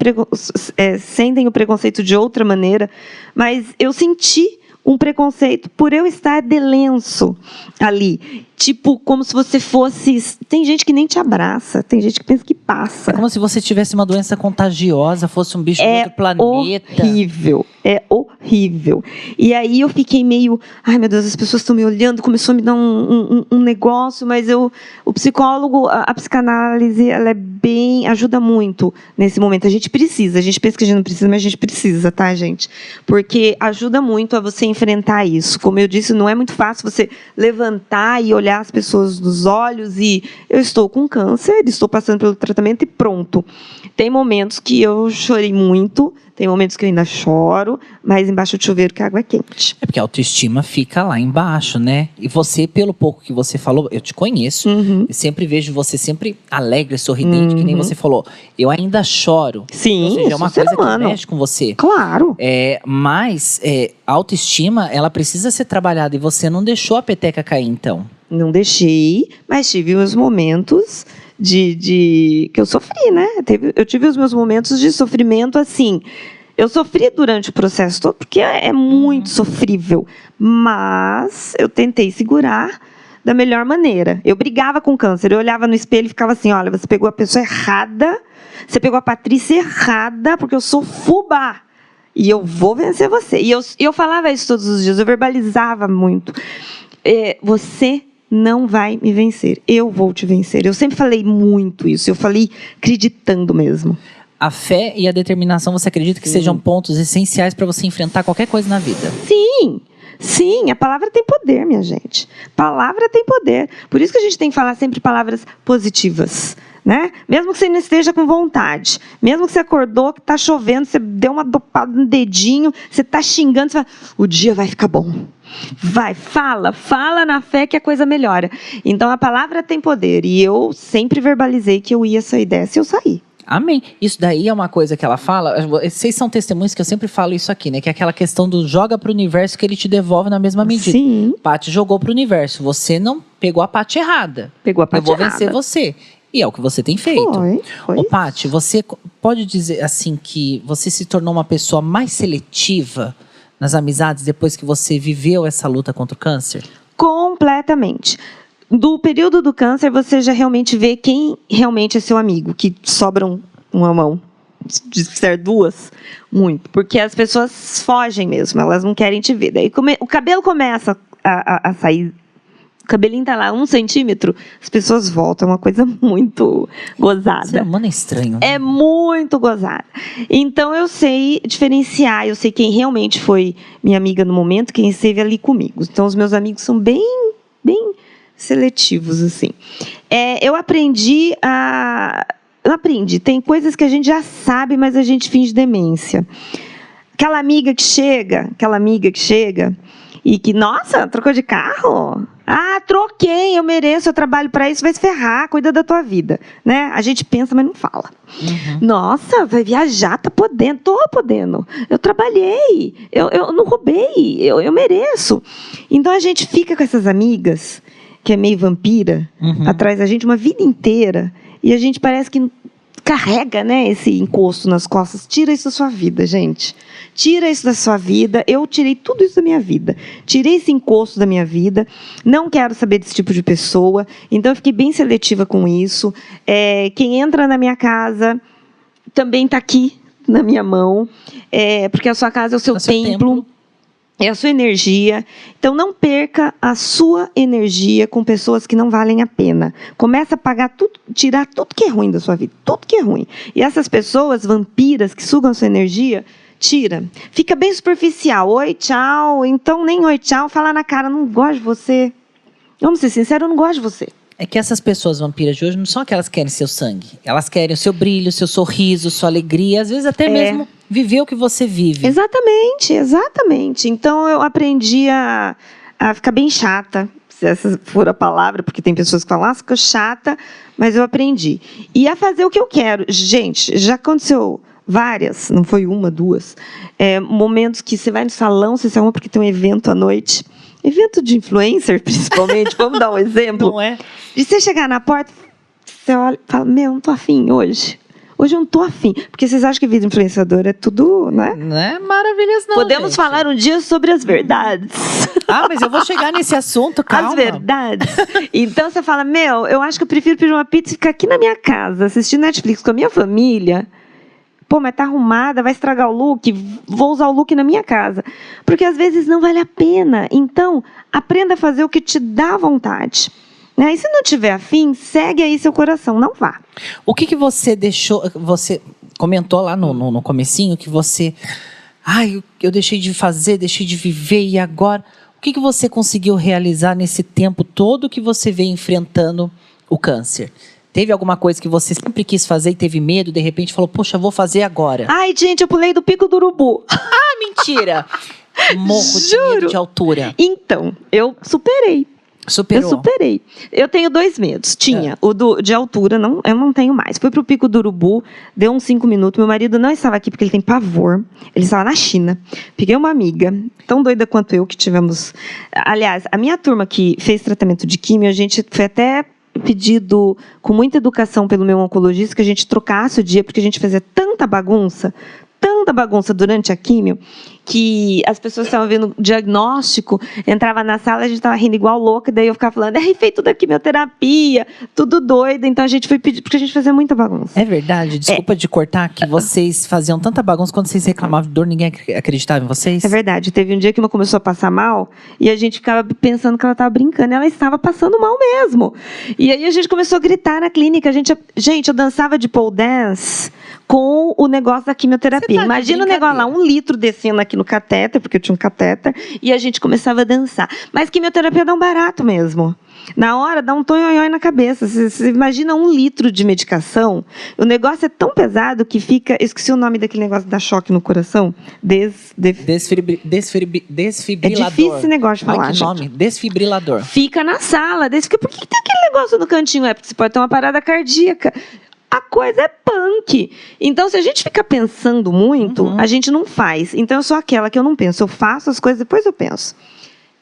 é, sentem o preconceito de outra maneira, mas eu senti um preconceito por eu estar de lenço ali. Tipo, como se você fosse. Tem gente que nem te abraça, tem gente que pensa que passa. É como se você tivesse uma doença contagiosa, fosse um bicho é do outro planeta. Horrível, é horrível. E aí eu fiquei meio. Ai, meu Deus, as pessoas estão me olhando, começou a me dar um, um, um negócio, mas eu. O psicólogo, a, a, psicanálise, ela é bem. ajuda muito nesse momento. A gente precisa, a gente pensa que a gente não precisa, mas a gente precisa, tá, gente? Porque ajuda muito a você enfrentar isso. Como eu disse, não é muito fácil você levantar e olhar as pessoas nos olhos e eu estou com câncer, estou passando pelo tratamento e pronto. Tem momentos que eu chorei muito, tem momentos que eu ainda choro, mas embaixo do chuveiro que a água é quente. É porque a autoestima fica lá embaixo, né? E você, pelo pouco que você falou, eu te conheço, uhum. eu sempre vejo você sempre alegre, sorridente, uhum. que nem uhum. você falou. Eu ainda choro. Sim, Ou seja, é uma coisa humano. que mexe com você. Claro. É, mas é, a autoestima, ela precisa ser trabalhada e você não deixou a peteca cair, então. Não deixei, mas tive os momentos de, de que eu sofri, né? Eu tive os meus momentos de sofrimento assim. Eu sofri durante o processo todo, porque é, é muito uhum. sofrível. Mas eu tentei segurar da melhor maneira. Eu brigava com o câncer. Eu olhava no espelho e ficava assim: olha, você pegou a pessoa errada, você pegou a Patrícia errada, porque eu sou fubá. E eu vou vencer você. E eu, eu falava isso todos os dias, eu verbalizava muito. É, você não vai me vencer. Eu vou te vencer. Eu sempre falei muito isso. Eu falei acreditando mesmo. A fé e a determinação, você acredita que Sim. sejam pontos essenciais para você enfrentar qualquer coisa na vida? Sim, sim, a palavra tem poder, minha gente. Palavra tem poder. Por isso que a gente tem que falar sempre palavras positivas. Né? Mesmo que você não esteja com vontade, mesmo que você acordou, que está chovendo, você deu uma dopada no dedinho, você está xingando, você fala, o dia vai ficar bom. Vai, fala, fala na fé que a coisa melhora. Então a palavra tem poder. E eu sempre verbalizei que eu ia sair dessa e eu saí. Amém. Isso daí é uma coisa que ela fala. Vocês são testemunhos que eu sempre falo isso aqui, né? Que é aquela questão do joga pro universo que ele te devolve na mesma medida. Sim, Paty jogou pro universo. Você não pegou a parte errada. pegou a Eu parte vou vencer errada. você. E é o que você tem feito. Foi, foi. Ô, Paty, você pode dizer assim que você se tornou uma pessoa mais seletiva nas amizades depois que você viveu essa luta contra o câncer? Completamente. Do período do câncer, você já realmente vê quem realmente é seu amigo, que sobram uma mão. De ser duas, muito. Porque as pessoas fogem mesmo, elas não querem te ver. Daí come- o cabelo começa a, a- a sair. O cabelinho tá lá um centímetro, as pessoas voltam. É uma coisa muito Ser gozada. humano é estranho. né? É muito gozada. Então eu sei diferenciar, eu sei quem realmente foi minha amiga no momento, quem esteve ali comigo. Então os meus amigos são bem, bem seletivos assim. É, eu aprendi a, eu aprendi. Tem coisas que a gente já sabe, mas a gente finge demência. Aquela amiga que chega, aquela amiga que chega e que, nossa, trocou de carro? Ah, troquei, eu mereço, eu trabalho para isso, vai se ferrar, cuida da tua vida, né? A gente pensa, mas não fala. Uhum. Nossa, vai viajar, tá podendo, tô podendo. Eu trabalhei, eu, eu não roubei, eu, eu mereço. Então a gente fica com essas amigas, que é meio vampira, Uhum. atrás da gente uma vida inteira, e a gente parece que carrega, né, esse encosto nas costas. Tira isso da sua vida, gente. Tira isso da sua vida. Eu tirei tudo isso da minha vida. Tirei esse encosto da minha vida. Não quero saber desse tipo de pessoa. Então, eu fiquei bem seletiva com isso. É, quem entra na minha casa também está aqui na minha mão. É, porque a sua casa é o seu É templo. templo. É a sua energia. Então não perca a sua energia com pessoas que não valem a pena. Começa a pagar tudo, tirar tudo que é ruim da sua vida, tudo que é ruim. E essas pessoas vampiras que sugam sua energia, tira. Fica bem superficial. Oi, tchau. Então nem oi, tchau. Fala na cara, não gosto de você. Vamos ser sinceros, eu não gosto de você. É que essas pessoas vampiras de hoje não são aquelas que querem seu sangue. Elas querem o seu brilho, seu sorriso, sua alegria, às vezes até É. mesmo viver o que você vive. Exatamente, exatamente. Então eu aprendi a, a ficar bem chata, se essa for a palavra, porque tem pessoas que falam, ah, fica chata, mas eu aprendi. E a fazer o que eu quero. Gente, já aconteceu várias, não foi uma, duas, é, momentos que você vai no salão, você se arruma porque tem um evento à noite. Evento de influencer, principalmente, vamos dar um exemplo. Não é? De você chegar na porta, você olha e fala, meu, não tô afim hoje. Hoje eu não tô afim. Porque vocês acham que vida influenciadora é tudo, né? Não é maravilhoso, não. Podemos gente. falar um dia sobre as verdades. Ah, mas eu vou chegar nesse assunto, calma. As verdades. Então você fala, meu, eu acho que eu prefiro pedir uma pizza e ficar aqui na minha casa, assistindo Netflix com a minha família. Pô, mas tá arrumada, vai estragar o look, vou usar o look na minha casa. Porque às vezes não vale a pena. Então, aprenda a fazer o que te dá vontade. Né? E se não tiver afim, segue aí seu coração, não vá. O que, que você deixou. Você comentou lá no, no, no comecinho que você. Ai, eu, deixei de fazer, deixei de viver, e agora? O que, que você conseguiu realizar nesse tempo todo que você veio enfrentando o câncer? Teve alguma coisa que você sempre quis fazer e teve medo, de repente falou, poxa, vou fazer agora? Ai, gente, eu pulei do pico do urubu. Ah, mentira! Morro de medo de altura. Então, eu superei. Superou. Eu superei. Eu tenho dois medos. É. Tinha o do, de altura, não, eu não tenho mais. Fui pro Pico do Urubu, deu uns cinco minutos. Meu marido não estava aqui porque ele tem pavor. Ele estava na China. Peguei uma amiga, tão doida quanto eu, que tivemos. Aliás, a minha turma que fez tratamento de químio, a gente foi até pedido com muita educação pelo meu oncologista que a gente trocasse o dia, porque a gente fazia tanta bagunça, tanta bagunça durante a químio, que as pessoas estavam vendo o diagnóstico, entrava na sala, a gente estava rindo igual louca, daí eu ficava falando, é feito da quimioterapia, tudo doido, então a gente foi pedir, porque a gente fazia muita bagunça. É verdade, desculpa de cortar, que vocês faziam tanta bagunça quando vocês reclamavam de dor, ninguém ac- acreditava em vocês? É verdade, teve um dia que uma começou a passar mal e a gente ficava pensando que ela estava brincando, e ela estava passando mal mesmo. E aí a gente começou a gritar na clínica, a gente, gente, eu dançava de pole dance com o negócio da quimioterapia. Tá Imagina o negócio lá, um litro descendo aqui no catéter, porque eu tinha um catéter, e a gente começava a dançar. Mas quimioterapia dá um barato mesmo. Na hora dá um tonhonhói na cabeça. Você, imagina um litro de medicação. O negócio é tão pesado que fica. Esqueci o nome daquele negócio que dá choque no coração. Des, de- Desfibri, desfibri, é desfibrilador. difícil esse negócio de Ai, falar. que gente. nome? Desfibrilador. Fica na sala. Fica, por que, que tem aquele negócio no cantinho? É porque você pode ter uma parada cardíaca. A coisa é punk. Então, se a gente fica pensando muito, Uhum. a gente não faz. Então, eu sou aquela que eu não penso. Eu faço as coisas, depois eu penso.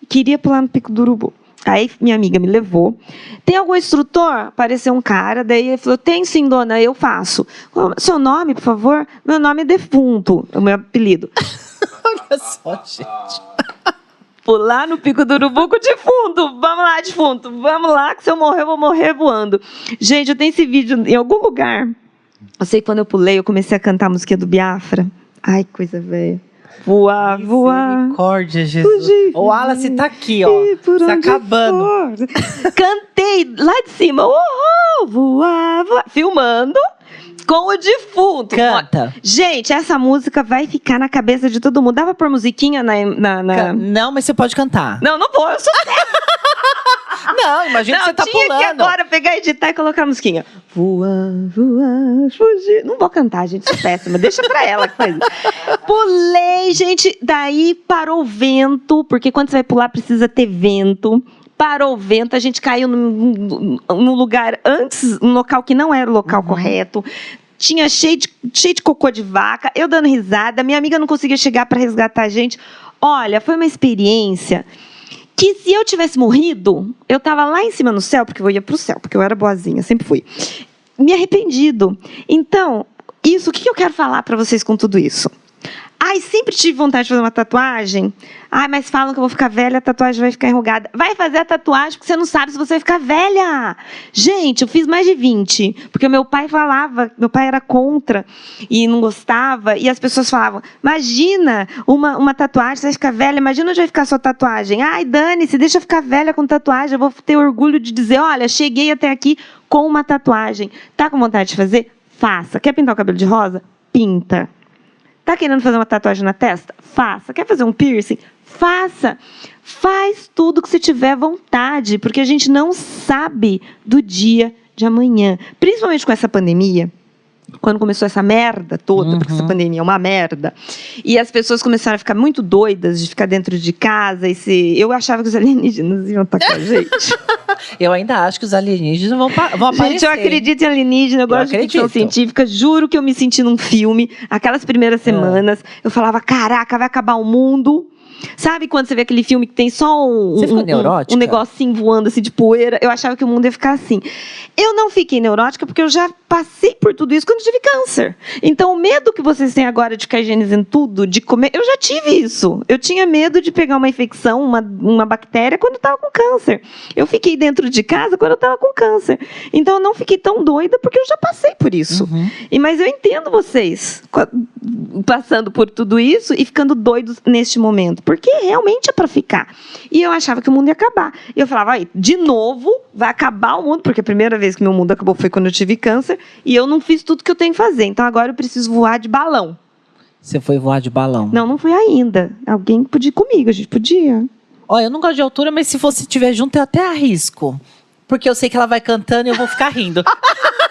Queria pular no Pico do Urubu. Aí minha amiga me levou. Tem algum instrutor? Apareceu um cara, daí ele falou: Tem sim, dona, eu faço. "Ô, Seu nome, por favor? Meu nome é Defunto, é o meu apelido. Olha só, gente. Pular no pico do urubu com o defunto. Vamos lá, defunto. Vamos lá, que se eu morrer, eu vou morrer voando. Gente, eu tenho esse vídeo em algum lugar. Eu sei que quando eu pulei, eu comecei a cantar a música do Biafra. Ai, coisa velha. Voar, voar. Misericórdia, Jesus. Fugir. O Wallace tá aqui, ó. Onde acabando. for. Cantei lá de cima. Uhul, voar, voar. Filmando com o defunto. Canta. Gente, essa música vai ficar na cabeça de todo mundo. Dava por musiquinha na. na, na- Não, mas você pode cantar. Não, não vou. Eu sou Não, imagina Não, que você tá tinha pulando. que agora pegar, editar e colocar a musiquinha. Voar, voar, fugir. Não vou cantar, gente, sou péssima. Deixa pra ela que faz isso. Pulei, gente. Daí parou o vento, porque quando você vai pular precisa ter vento. Parou o vento, a gente caiu num, num lugar antes, num local que não era o local correto. Tinha cheio de, cheio de cocô de vaca, eu dando risada, minha amiga não conseguia chegar para resgatar a gente. Olha, foi uma experiência que se eu tivesse morrido, eu tava lá em cima no céu, porque eu ia pro céu, porque eu era boazinha, sempre fui. Me arrependido. Então, isso, o que eu quero falar para vocês com tudo isso? Ai, sempre tive vontade de fazer uma tatuagem. Ai, mas falam que eu vou ficar velha, a tatuagem vai ficar enrugada. Vai fazer a tatuagem porque você não sabe se você vai ficar velha. Gente, eu fiz mais de 20, porque meu pai falava, meu pai era contra e não gostava, e as pessoas falavam: imagina uma, uma tatuagem, você vai ficar velha, imagina onde vai ficar a sua tatuagem. Ai, Dani, se deixa eu ficar velha com tatuagem, eu vou ter orgulho de dizer: olha, cheguei até aqui com uma tatuagem. Tá com vontade de fazer? Faça. Quer pintar o cabelo de rosa? Pinta. Tá querendo fazer uma tatuagem na testa? Faça. Quer fazer um piercing? Faça. Faz tudo que você tiver vontade, porque a gente não sabe do dia de amanhã. Principalmente com essa pandemia. Quando começou essa merda toda, porque essa Uhum. pandemia é uma merda, e as pessoas começaram a ficar muito doidas de ficar dentro de casa e se. Eu achava que os alienígenas iam atacar a gente. Eu ainda acho que os alienígenas vão, vão aparecer. Gente, eu acredito em alienígena, eu Eu gosto de ficção acredito. científica. Juro que eu me senti num filme, aquelas primeiras semanas. Eu falava, caraca, vai acabar o mundo. Sabe quando você vê aquele filme que tem só um, Você ficou um, neurótica? um negocinho voando assim de poeira? Eu achava que o mundo ia ficar assim. Eu não fiquei neurótica porque eu já passei por tudo isso quando tive câncer. Então, o medo que vocês têm agora de ficar higienizando tudo, de comer, eu já tive isso. Eu tinha medo de pegar uma infecção, uma, uma bactéria, quando eu estava com câncer. Eu fiquei dentro de casa quando eu estava com câncer. Então, eu não fiquei tão doida porque eu já passei por isso. Uhum. E mas eu entendo vocês passando por tudo isso e ficando doidos neste momento, porque realmente é para ficar. E eu achava que o mundo ia acabar. E eu falava, aí, de novo vai acabar o mundo, porque a primeira vez que meu mundo acabou foi quando eu tive câncer e eu não fiz tudo que eu tenho que fazer. Então agora eu preciso voar de balão. Você foi voar de balão. Não, não fui ainda. Alguém podia ir comigo, a gente podia. Olha, eu não gosto de altura, mas se fosse estiver junto, eu até arrisco. Porque eu sei que ela vai cantando e eu vou ficar rindo.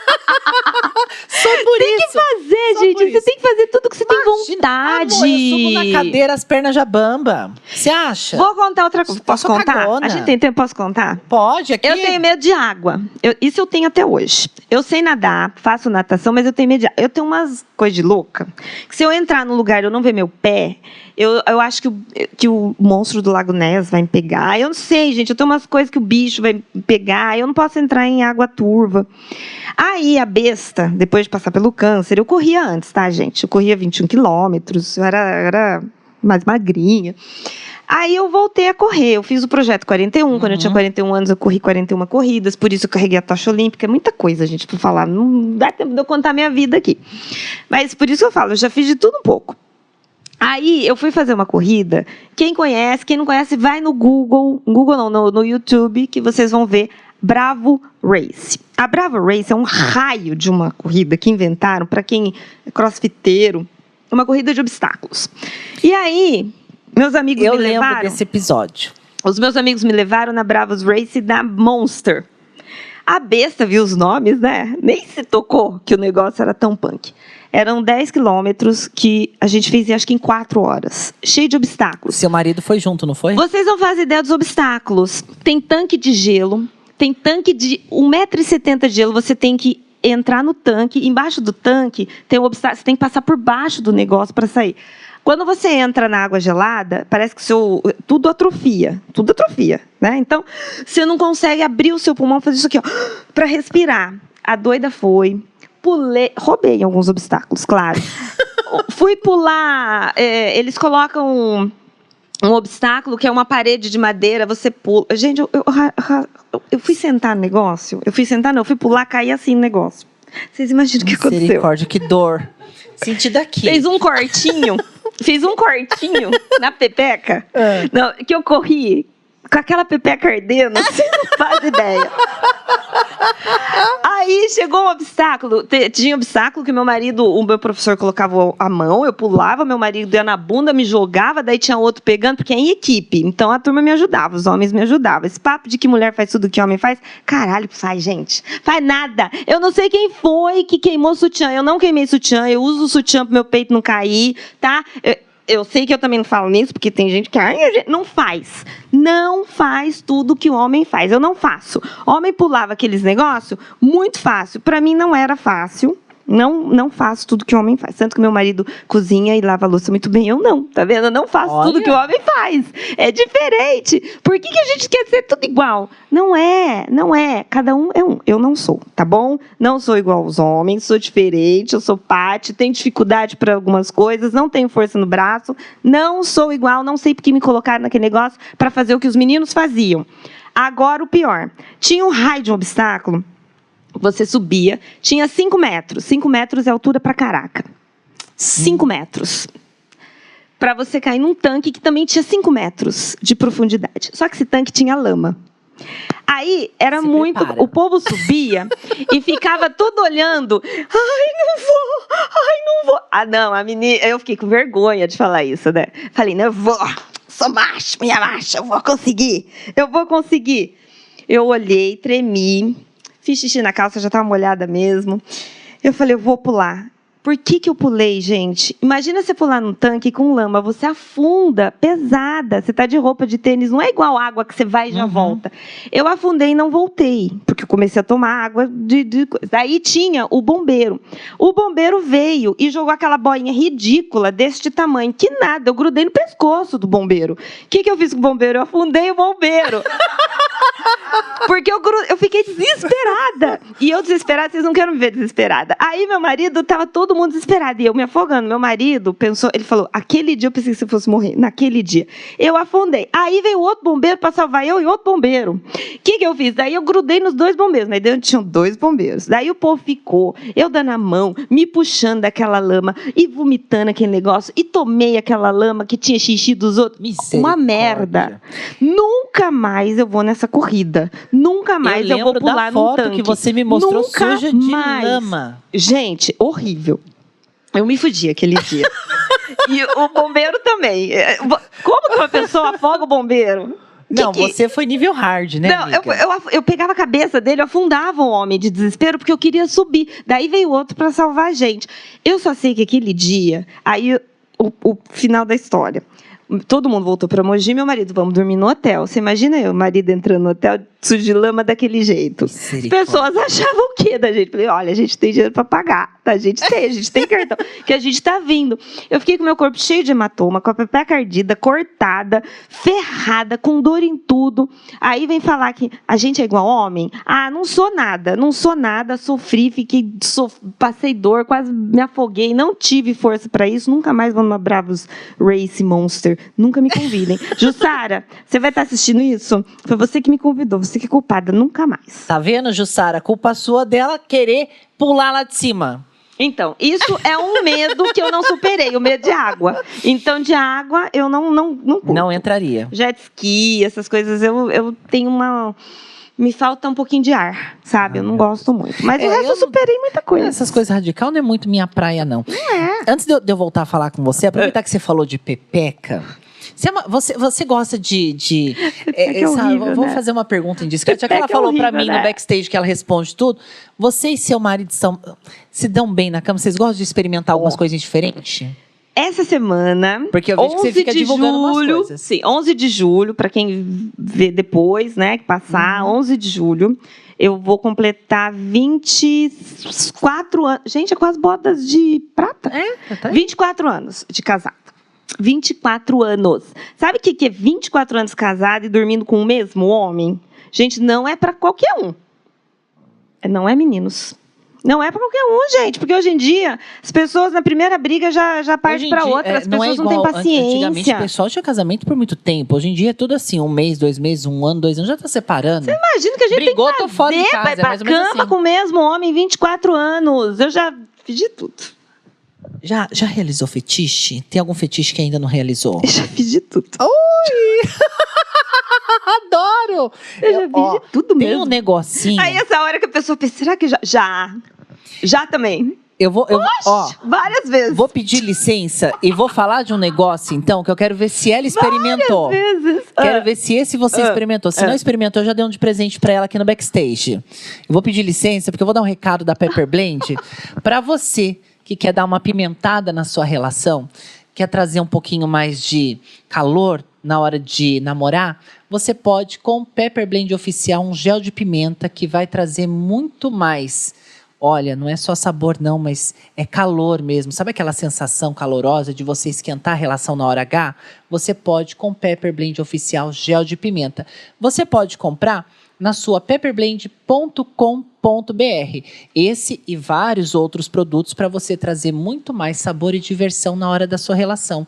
Só por isso. Fazer, Só gente, você tem que fazer tudo que você tem Imagina, vontade. Amor, eu subo na cadeira, as pernas já bamba. Você acha? Vou contar outra coisa. Eu Posso contar? cagona. A gente tem tempo, posso contar? Pode, aqui. Eu tenho medo de água. Eu- isso eu tenho até hoje. Eu sei nadar, faço natação, mas eu tenho medo de água. Eu tenho umas coisas de louca. Que se eu entrar num lugar e eu não ver meu pé, eu, eu acho que o, que o monstro do Lago Ness vai me pegar. Eu não sei, gente. Eu tenho umas coisas que o bicho vai me pegar. Eu não posso entrar em água turva. Aí a besta, depois de passar pelo câncer, eu corria antes, tá, gente? Eu corria 21 quilômetros, eu era, era mais magrinha. Aí eu voltei a correr. Eu fiz o projeto 41. Quando eu tinha 41 anos, eu corri 41 corridas. Por isso eu carreguei a tocha olímpica. É muita coisa, gente, pra falar. Não dá tempo de eu contar minha vida aqui. Mas por isso eu falo, eu já fiz de tudo um pouco. Aí eu fui fazer uma corrida. Quem conhece, quem não conhece, vai no Google. Google não, no, no YouTube, que vocês vão ver Bravo Race. A Bravo Race é um raio de uma corrida que inventaram para quem é crossfiteiro, uma corrida de obstáculos. E aí, meus amigos Eu me lembro levaram. desse episódio. Os meus amigos me levaram na Bravos Race da Monster. A besta viu os nomes, né? Nem se tocou que o negócio era tão punk. Eram 10 quilômetros que a gente fez, acho que em 4 horas. Cheio de obstáculos. Seu marido foi junto, não foi? Vocês não fazem ideia dos obstáculos. Tem tanque de gelo, tem tanque de 1,70m de gelo, você tem que entrar no tanque, embaixo do tanque tem um obstáculo, você tem que passar por baixo do negócio para sair. Quando você entra na água gelada, parece que seu, tudo atrofia, tudo atrofia, né? Então, você não consegue abrir o seu pulmão, fazer isso aqui, ó, para respirar. A doida foi, pulei, roubei alguns obstáculos, claro. Fui pular, é, eles colocam um, obstáculo que é uma parede de madeira, você pula. Gente, eu, eu, eu- eu fui sentar no negócio, eu fui sentar, não, eu fui pular, caí assim no negócio. Vocês imaginam o que aconteceu? Misericórdia, que dor. Senti daqui. Fez um cortinho, fiz um cortinho na pepeca, É. não, que eu corri com aquela pepeca ardendo, você não faz ideia. Aí chegou um obstáculo, tinha obstáculo que meu marido, o meu professor colocava a mão, eu pulava, meu marido ia na bunda, me jogava, daí tinha outro pegando, porque é em equipe. Então a turma me ajudava, os homens me ajudavam. Esse papo de que mulher faz tudo que homem faz, caralho, faz, gente. Faz nada. Eu não sei quem foi que queimou sutiã. Eu não queimei sutiã, eu uso o sutiã pro meu peito não cair, tá? Eu, eu sei que eu também não falo nisso, porque tem gente que ai, gente não faz. Não faz tudo que o homem faz. Eu não faço. Homem pulava aqueles negócios muito fácil. Para mim não era fácil. Não, não faço tudo que o homem faz. Tanto que meu marido cozinha e lava a louça muito bem. Eu não, tá vendo? Eu não faço Olha. tudo que o homem faz. É diferente. Por que, que a gente quer ser tudo igual? Não é, não é. Cada um é um. Eu não sou, tá bom? Não sou igual aos homens, sou diferente, eu sou pate, tenho dificuldade para algumas coisas, não tenho força no braço, não sou igual, não sei porque me colocaram naquele negócio para fazer o que os meninos faziam. Agora o pior. Tinha um raio de um obstáculo você subia, tinha 5 metros. 5 metros é altura pra caraca. 5 metros. Para você cair num tanque que também tinha 5 metros de profundidade. Só que esse tanque tinha lama. Aí era Se muito. prepara. O povo subia e ficava todo olhando. Ai, não vou! Ai, não vou! Ah, não, a menina. Eu fiquei com vergonha de falar isso, né? Falei, não, eu vou! Sou macho, minha macha, eu vou conseguir! Eu vou conseguir! Eu olhei, tremi, fiz xixi na calça, já estava molhada mesmo. Eu falei, eu vou pular. Por que, que eu pulei, gente? Imagina você pular num tanque com lama, você afunda, pesada. Você tá de roupa de tênis, não é igual água que você vai e já Uhum. volta. Eu afundei e não voltei, porque eu comecei a tomar água de, de coisa. Daí tinha o bombeiro. O bombeiro veio e jogou aquela boinha ridícula deste tamanho, que nada, eu grudei no pescoço do bombeiro. O que, que eu fiz com o bombeiro? Eu afundei o bombeiro. Porque eu, eu fiquei desesperada. E eu desesperada, vocês não querem me ver desesperada. Aí meu marido tava todo mundo desesperado. E eu me afogando. Meu marido pensou, ele falou: aquele dia eu pensei que você fosse morrer. Naquele dia. Eu afundei. Aí veio outro bombeiro para salvar eu e outro bombeiro. O que, que eu fiz? Daí eu grudei nos dois bombeiros. Mas dentro tinham dois bombeiros. Daí o povo ficou, eu dando a mão, me puxando daquela lama e vomitando aquele negócio. E tomei aquela lama que tinha xixi dos outros. Uma merda. Nunca mais eu vou nessa corrida. Nunca mais eu, eu vou pular da num foto tanque. que você me mostrou Nunca suja de mais. lama. Gente, horrível. Eu me fudi aquele dia. e o bombeiro também. É, Como que uma pessoa afoga o bombeiro? Que Não, que- você foi nível hard, né, Não, eu, amiga? eu, eu pegava a cabeça dele, eu afundava o homem de desespero, porque eu queria subir. Daí veio outro para salvar a gente. Eu só sei que aquele dia, aí o, o final da história. Todo mundo voltou para Mogi, meu marido, vamos dormir no hotel. Você imagina eu, marido entrando no hotel, de lama daquele jeito. As pessoas achavam o quê da gente? Falei, olha, a gente tem dinheiro para pagar. tá? A gente tem, a gente tem cartão. que a gente tá vindo. Eu fiquei com meu corpo cheio de hematoma, com a pepeca ardida, cortada, ferrada, com dor em tudo. Aí vem falar que a gente é igual homem. Ah, não sou nada, não sou nada, sofri, fiquei, sof- passei dor, quase me afoguei, não tive força para isso, nunca mais vou numa Bravos Race Monster, nunca me convidem. Jussara, você vai estar assistindo isso? Foi você que me convidou, você que é culpada, nunca mais. Tá vendo, Jussara? Culpa sua dela querer pular lá de cima. Então, isso é um medo que eu não superei, o medo de água. Então, de água, eu não não não, curto. Não entraria. Jet ski, essas coisas, eu, eu tenho uma me falta um pouquinho de ar, sabe? Ah, eu não gosto muito. Mas É, o resto eu eu superei muita coisa. Essas coisas radical não é muito minha praia, não. Não é. Antes de eu, de eu voltar a falar com você, aproveitar que você falou de pepeca. Você, é você, você gosta de. de é sabe, horrível, vou né? fazer uma pergunta indiscreta. Já que ela é falou pra horrível, mim né? no backstage que ela responde tudo. Você e seu marido são, se dão bem na cama? Vocês gostam de experimentar algumas coisas diferentes? Essa semana, Porque eu vejo que você 11 fica de divulgando umas julho, coisas. sim, 11 de julho, para quem vê depois, né, que passar, Uhum. 11 de julho, eu vou completar 24 anos. Gente, é com as botas de prata. É, tá aí. 24 anos de casado. 24 anos. Sabe o que é 24 anos casado e dormindo com o mesmo homem? Gente, não é para qualquer um. É, Não é meninos. Não é para qualquer um, gente, porque hoje em dia as pessoas na primeira briga já, já partem em para outra, é, as pessoas não, é têm igual an- Antigamente o paciência. pessoal tinha casamento por muito tempo. Hoje em dia é tudo assim, um mês, dois meses, um ano, dois anos, já tá separando. Imagina que a gente Brigou, tem que tô fora de fazer, casa, é pra mais menos cama assim. com o mesmo homem 24 anos. Eu já fiz de tudo. Já, já realizou fetiche? Tem algum fetiche que ainda não realizou? Eu já fiz de tudo. Adoro! Eu já fiz Ó, de tudo Tem mesmo. um negocinho. Aí essa hora que a pessoa pensa, será que já? Já. Já também. Eu vou, eu, ó, Várias vezes. vou pedir licença e vou falar de um negócio, então, que eu quero ver se ela experimentou. vezes. Quero Ah, ver se esse você Ah. experimentou. Se Ah. não experimentou, eu já dei um de presente pra ela aqui no backstage. Eu vou pedir licença, porque eu vou dar um recado da Pepper Blend pra você que quer dar uma pimentada na sua relação, quer trazer um pouquinho mais de calor na hora de namorar, você pode, com o Pepper Blend Oficial, um gel de pimenta que vai trazer muito mais. Olha, não é só sabor, não, mas é calor mesmo. Sabe aquela sensação calorosa de você esquentar a relação na hora H? Você pode com Pepper Blend Oficial Gel de Pimenta. Você pode comprar na sua pepperblend.com.br. Esse e vários outros produtos para você trazer muito mais sabor e diversão na hora da sua relação.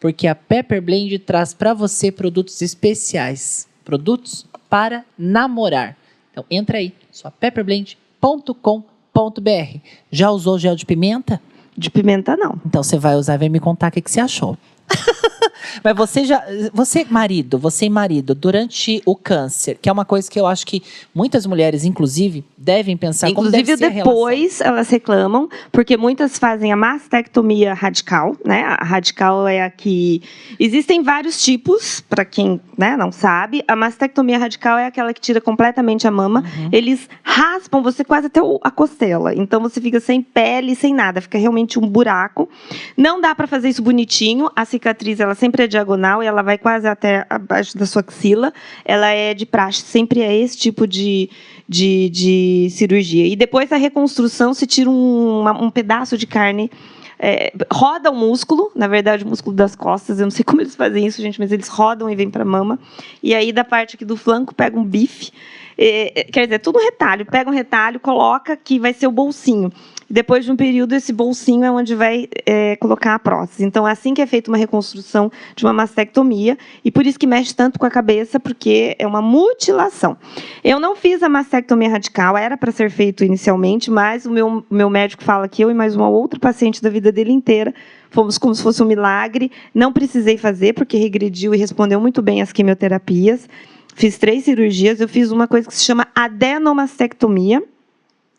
Porque a Pepper Blend traz para você produtos especiais, produtos para namorar. Então entra aí, sua pepperblend.com.br. Já usou gel de pimenta? De pimenta, não. Então você vai usar e vai me contar o que, que você achou. Mas você já. Você, marido, você e marido, durante o câncer, que é uma coisa que eu acho que muitas mulheres, inclusive, devem pensar como Inclusive, deve a relação. depois elas reclamam, porque muitas fazem a mastectomia radical, né? A radical é a que. Existem vários tipos, para quem né, não sabe. A mastectomia radical é aquela que tira completamente a mama. Uhum. Eles raspam você quase até a costela. Então você fica sem pele, sem nada. Fica realmente um buraco. Não dá para fazer isso bonitinho. A cicatriz, ela sempre é diagonal e ela vai quase até abaixo da sua axila. Ela é de praxe. Sempre é esse tipo de, de, de cirurgia. E depois da reconstrução, se tira um, uma- um pedaço de carne. é, roda o músculo, na verdade, o músculo das costas. Eu não sei como eles fazem isso, gente, mas eles rodam e vêm para a mama. E aí, da parte aqui do flanco, pega um bife. É, é, quer dizer, tudo um retalho. Pega um retalho, coloca, que vai ser o bolsinho. Depois de um período, esse bolsinho é onde vai é, colocar a prótese. Então, é assim que é feita uma reconstrução de uma mastectomia. E por isso que mexe tanto com a cabeça, porque é uma mutilação. Eu não fiz a mastectomia radical, era para ser feito inicialmente, mas o meu, meu médico fala que eu e mais uma outra paciente da vida dele inteira fomos como se fosse um milagre. Não precisei fazer, porque regrediu e respondeu muito bem às quimioterapias. Fiz três cirurgias. Eu fiz uma coisa que se chama adenomastectomia,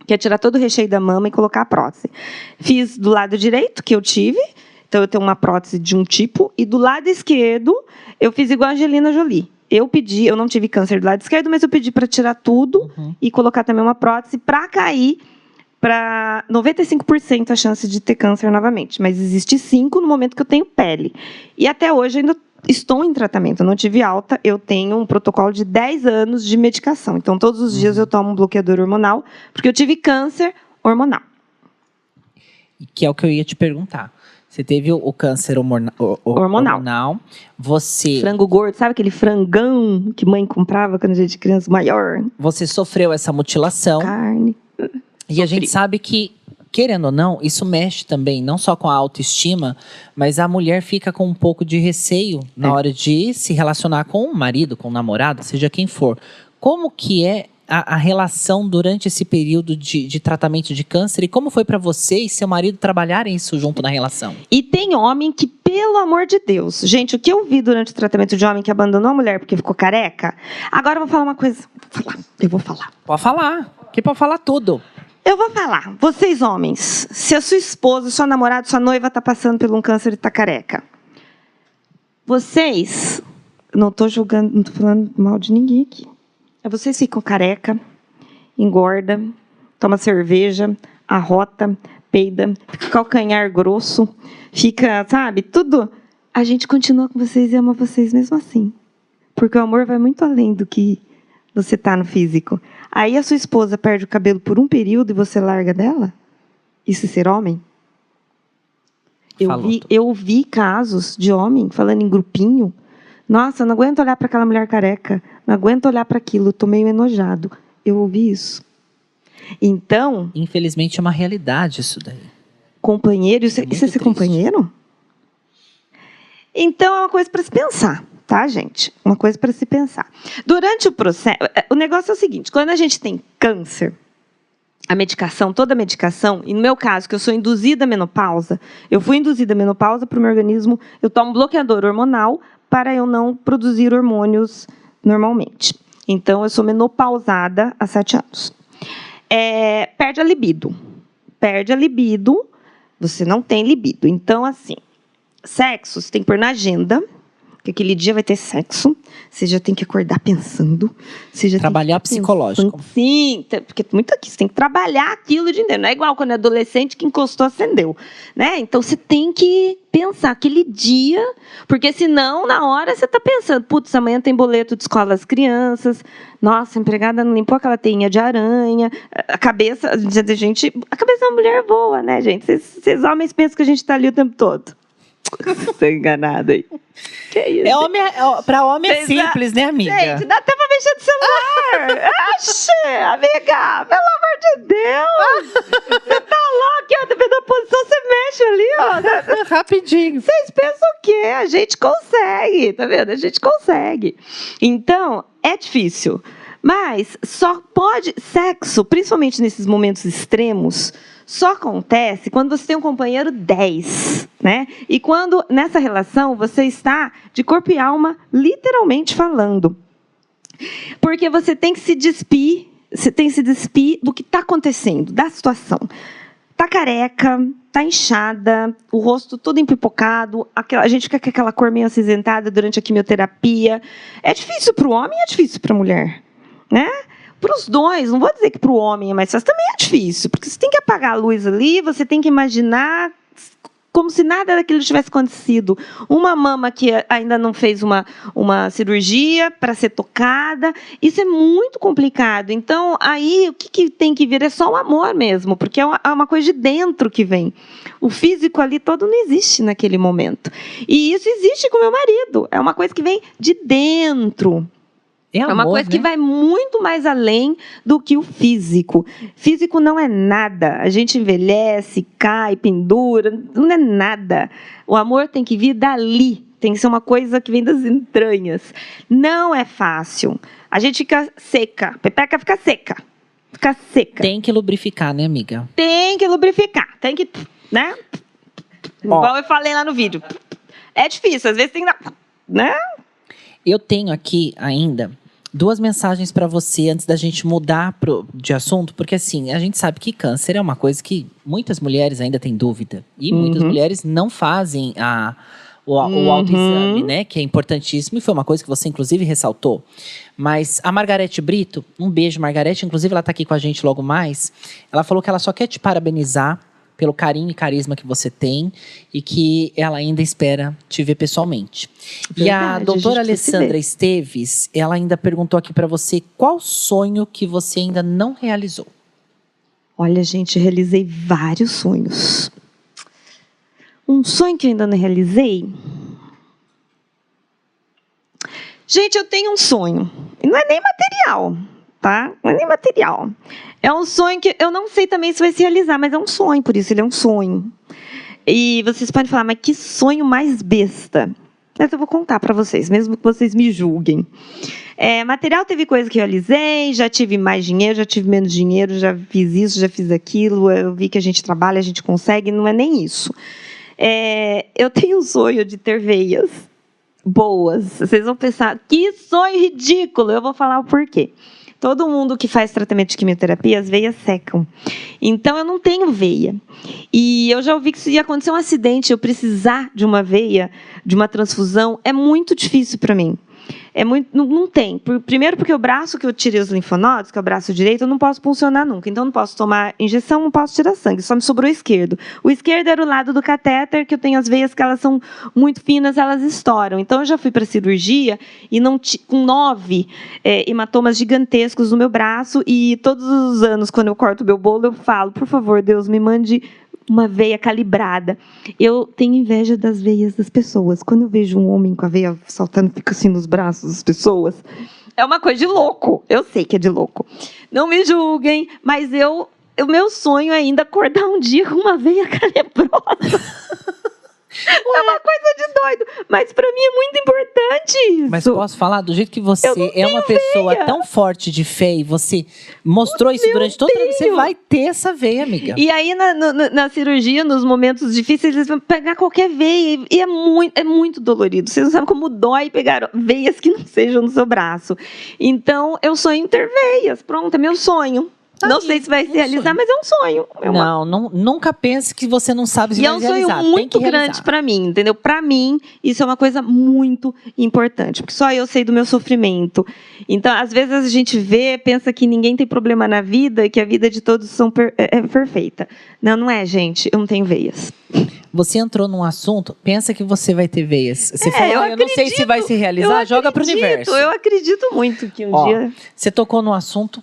que é tirar todo o recheio da mama e colocar a prótese. Fiz do lado direito, que eu tive, então eu tenho uma prótese de um tipo, e do lado esquerdo eu fiz igual a Angelina Jolie. Eu pedi, eu não tive câncer do lado esquerdo, mas eu pedi para tirar tudo Uhum. e colocar também uma prótese para cair para 95% a chance de ter câncer novamente, mas existe 5 no momento que eu tenho pele. E até hoje eu ainda estou em tratamento, eu não tive alta, eu tenho um protocolo de 10 anos de medicação. Então todos os dias eu tomo um bloqueador hormonal, porque eu tive câncer hormonal. Que é o que eu ia te perguntar. Você teve o, câncer hormona- o- o- Hormonal. hormonal. Você, Frango gordo, sabe aquele frangão que mãe comprava quando a gente era criança maior? você sofreu essa mutilação. Carne. E a gente Sofri. sabe que, querendo ou não, isso mexe também, não só com a autoestima, mas a mulher fica com um pouco de receio na É. hora de se relacionar com o marido, com o namorado, seja quem for. Como que é a, a relação durante esse período de, de tratamento de câncer e como foi para você e seu marido trabalharem isso junto na relação? E tem homem que Pelo amor de Deus. Gente, o que eu vi durante o tratamento de homem que abandonou a mulher porque ficou careca? Agora eu vou falar uma coisa. Vou falar. Eu vou falar. Pode falar. Que pode falar tudo. Eu vou falar. Vocês, homens, se a sua esposa, sua namorada, sua noiva está passando por um câncer e está careca, vocês. Não estou julgando, não estou falando mal de ninguém aqui. Vocês ficam careca, engorda, toma cerveja, arrota, peida, fica calcanhar grosso, fica, sabe, tudo. A gente continua com vocês e ama vocês mesmo assim. Porque o amor vai muito além do que você tá no físico. Aí a sua esposa perde o cabelo por um período e você larga dela? Isso é ser homem? Eu vi, eu vi casos de homem falando em grupinho. Nossa, não aguento olhar para aquela mulher careca. Não aguento olhar para aquilo. Estou meio enojado. Eu ouvi isso. Então. Infelizmente é uma realidade isso daí. Companheiro, isso é, isso é ser companheiro? Então é uma coisa para se pensar, tá, gente? Uma coisa para se pensar. Durante o processo, é, o negócio é o seguinte: quando a gente tem câncer, a medicação, toda a medicação, e no meu caso, que eu sou induzida à menopausa, eu fui induzida à menopausa para o meu organismo, eu tomo bloqueador hormonal para eu não produzir hormônios normalmente. Então, eu sou menopausada há sete anos é, perde a libido. Perde a libido, você não tem libido. Então, assim, sexo você tem que pôr na agenda, que aquele dia vai ter sexo, você já tem que acordar pensando. Você já trabalhar psicológico. Pensando. Sim, porque muito aqui, você tem que trabalhar aquilo de dentro. Não é igual quando é adolescente que encostou, acendeu. Né? Então você tem que pensar aquele dia, porque senão, na hora, você está pensando, putz, amanhã tem boleto de escola das crianças, nossa, a empregada não limpou aquela teinha de aranha, a cabeça, a gente, a cabeça da mulher voa, né, gente? Vocês homens pensam que a gente está ali o tempo todo. Estou enganada aí. Que isso? É homem, é, pra homem é simples, né, amiga? Gente, dá até pra mexer no celular. Oxê, amiga, pelo amor de Deus. Você tá ó, dependendo da posição, você mexe ali, ó. Rapidinho. Vocês pensam o quê? A gente consegue, tá vendo? A gente consegue. Então, é difícil. Mas só pode. Sexo, principalmente nesses momentos extremos, só acontece quando você tem um companheiro 10, né? E quando nessa relação você está de corpo e alma, literalmente falando. Porque você tem que se despir, você tem que se despir do que está acontecendo, da situação. Tá careca, tá inchada, o rosto todo empipocado, aquela, a gente fica com aquela cor meio acinzentada durante a quimioterapia. É difícil para o homem, é difícil para a mulher, né? Para os dois, não vou dizer que para o homem é mais fácil, também é difícil, porque você tem que apagar a luz ali, você tem que imaginar como se nada daquilo tivesse acontecido. Uma mama que ainda não fez uma, uma cirurgia para ser tocada. Isso é muito complicado. Então, aí, o que, que, tem que vir é só o amor mesmo, porque é uma, é uma coisa de dentro que vem. O físico ali todo não existe naquele momento. E isso existe com meu marido. É uma coisa que vem de dentro. É, amor, é uma coisa né? que vai muito mais além do que o físico. Físico não é nada. A gente envelhece, cai, pendura, não é nada. O amor tem que vir dali. Tem que ser uma coisa que vem das entranhas. Não é fácil. A gente fica seca. Pepeca fica seca. Fica seca. Tem que lubrificar, né, amiga? Tem que lubrificar. Tem que, né? Ó. Igual eu falei lá no vídeo. É difícil, às vezes tem que né? Eu tenho aqui ainda duas mensagens para você antes da gente mudar pro, de assunto, porque assim, a gente sabe que câncer é uma coisa que muitas mulheres ainda têm dúvida. E uhum. muitas mulheres não fazem a, o, uhum. o autoexame, né? Que é importantíssimo e foi uma coisa que você, inclusive, ressaltou. Mas a Margarete Brito, um beijo, Margarete, inclusive ela está aqui com a gente logo mais. Ela falou que ela só quer te parabenizar pelo carinho e carisma que você tem e que ela ainda espera te ver pessoalmente. Verdade, e a doutora a Alessandra Esteves, ela ainda perguntou aqui para você qual sonho que você ainda não realizou. Olha, gente, realizei vários sonhos. Um sonho que eu ainda não realizei. Gente, eu tenho um sonho. E não é nem material tá? Não é nem material. É um sonho que eu não sei também se vai se realizar, mas é um sonho, por isso ele é um sonho. E vocês podem falar, mas que sonho mais besta. Mas eu vou contar para vocês, mesmo que vocês me julguem. É, material teve coisa que eu realizei, já tive mais dinheiro, já tive menos dinheiro, já fiz isso, já fiz aquilo. Eu vi que a gente trabalha, a gente consegue, não é nem isso. É, eu tenho um sonho de ter veias boas. Vocês vão pensar, que sonho ridículo! Eu vou falar o porquê. Todo mundo que faz tratamento de quimioterapia, as veias secam. Então, eu não tenho veia. E eu já ouvi que se acontecer um acidente, eu precisar de uma veia, de uma transfusão, é muito difícil para mim. É muito, não, não tem. Primeiro porque o braço que eu tirei os linfonodos, que é o braço direito, eu não posso funcionar nunca. Então, não posso tomar injeção, não posso tirar sangue. Só me sobrou o esquerdo. O esquerdo era o lado do catéter, que eu tenho as veias que elas são muito finas, elas estouram. Então, eu já fui para cirurgia e não com nove é, hematomas gigantescos no meu braço. E todos os anos, quando eu corto o meu bolo, eu falo, por favor, Deus, me mande uma veia calibrada. Eu tenho inveja das veias das pessoas. Quando eu vejo um homem com a veia saltando, fica assim nos braços das pessoas. É uma coisa de louco. Eu sei que é de louco. Não me julguem, mas eu, o meu sonho é ainda acordar um dia com uma veia calibrosa. É uma coisa de doido. Mas para mim é muito importante isso. Mas posso falar? Do jeito que você é uma pessoa veia. tão forte de fé e você mostrou isso durante toda a vida, você vai ter essa veia, amiga. E aí, na, na, na, cirurgia, nos momentos difíceis, eles vão pegar qualquer veia. E é muito, é muito dolorido. Vocês não sabem como dói pegar veias que não sejam no seu braço. Então, eu sonho em ter veias. Pronto, é meu sonho. Tá não sei se vai se realizar, sonho. mas é um sonho. É uma... não, não, nunca pense que você não sabe se e vai realizar. E é um sonho muito grande para mim, entendeu? Para mim, isso é uma coisa muito importante, porque só eu sei do meu sofrimento. Então, às vezes a gente vê, pensa que ninguém tem problema na vida, que a vida de todos são per é, é perfeita. Não, não é, gente. Eu não tenho veias. Você entrou num assunto, pensa que você vai ter veias. Você é, falou, eu, ah, eu não sei se vai se realizar, joga para o universo. Eu acredito muito que um Ó, dia. Você tocou num assunto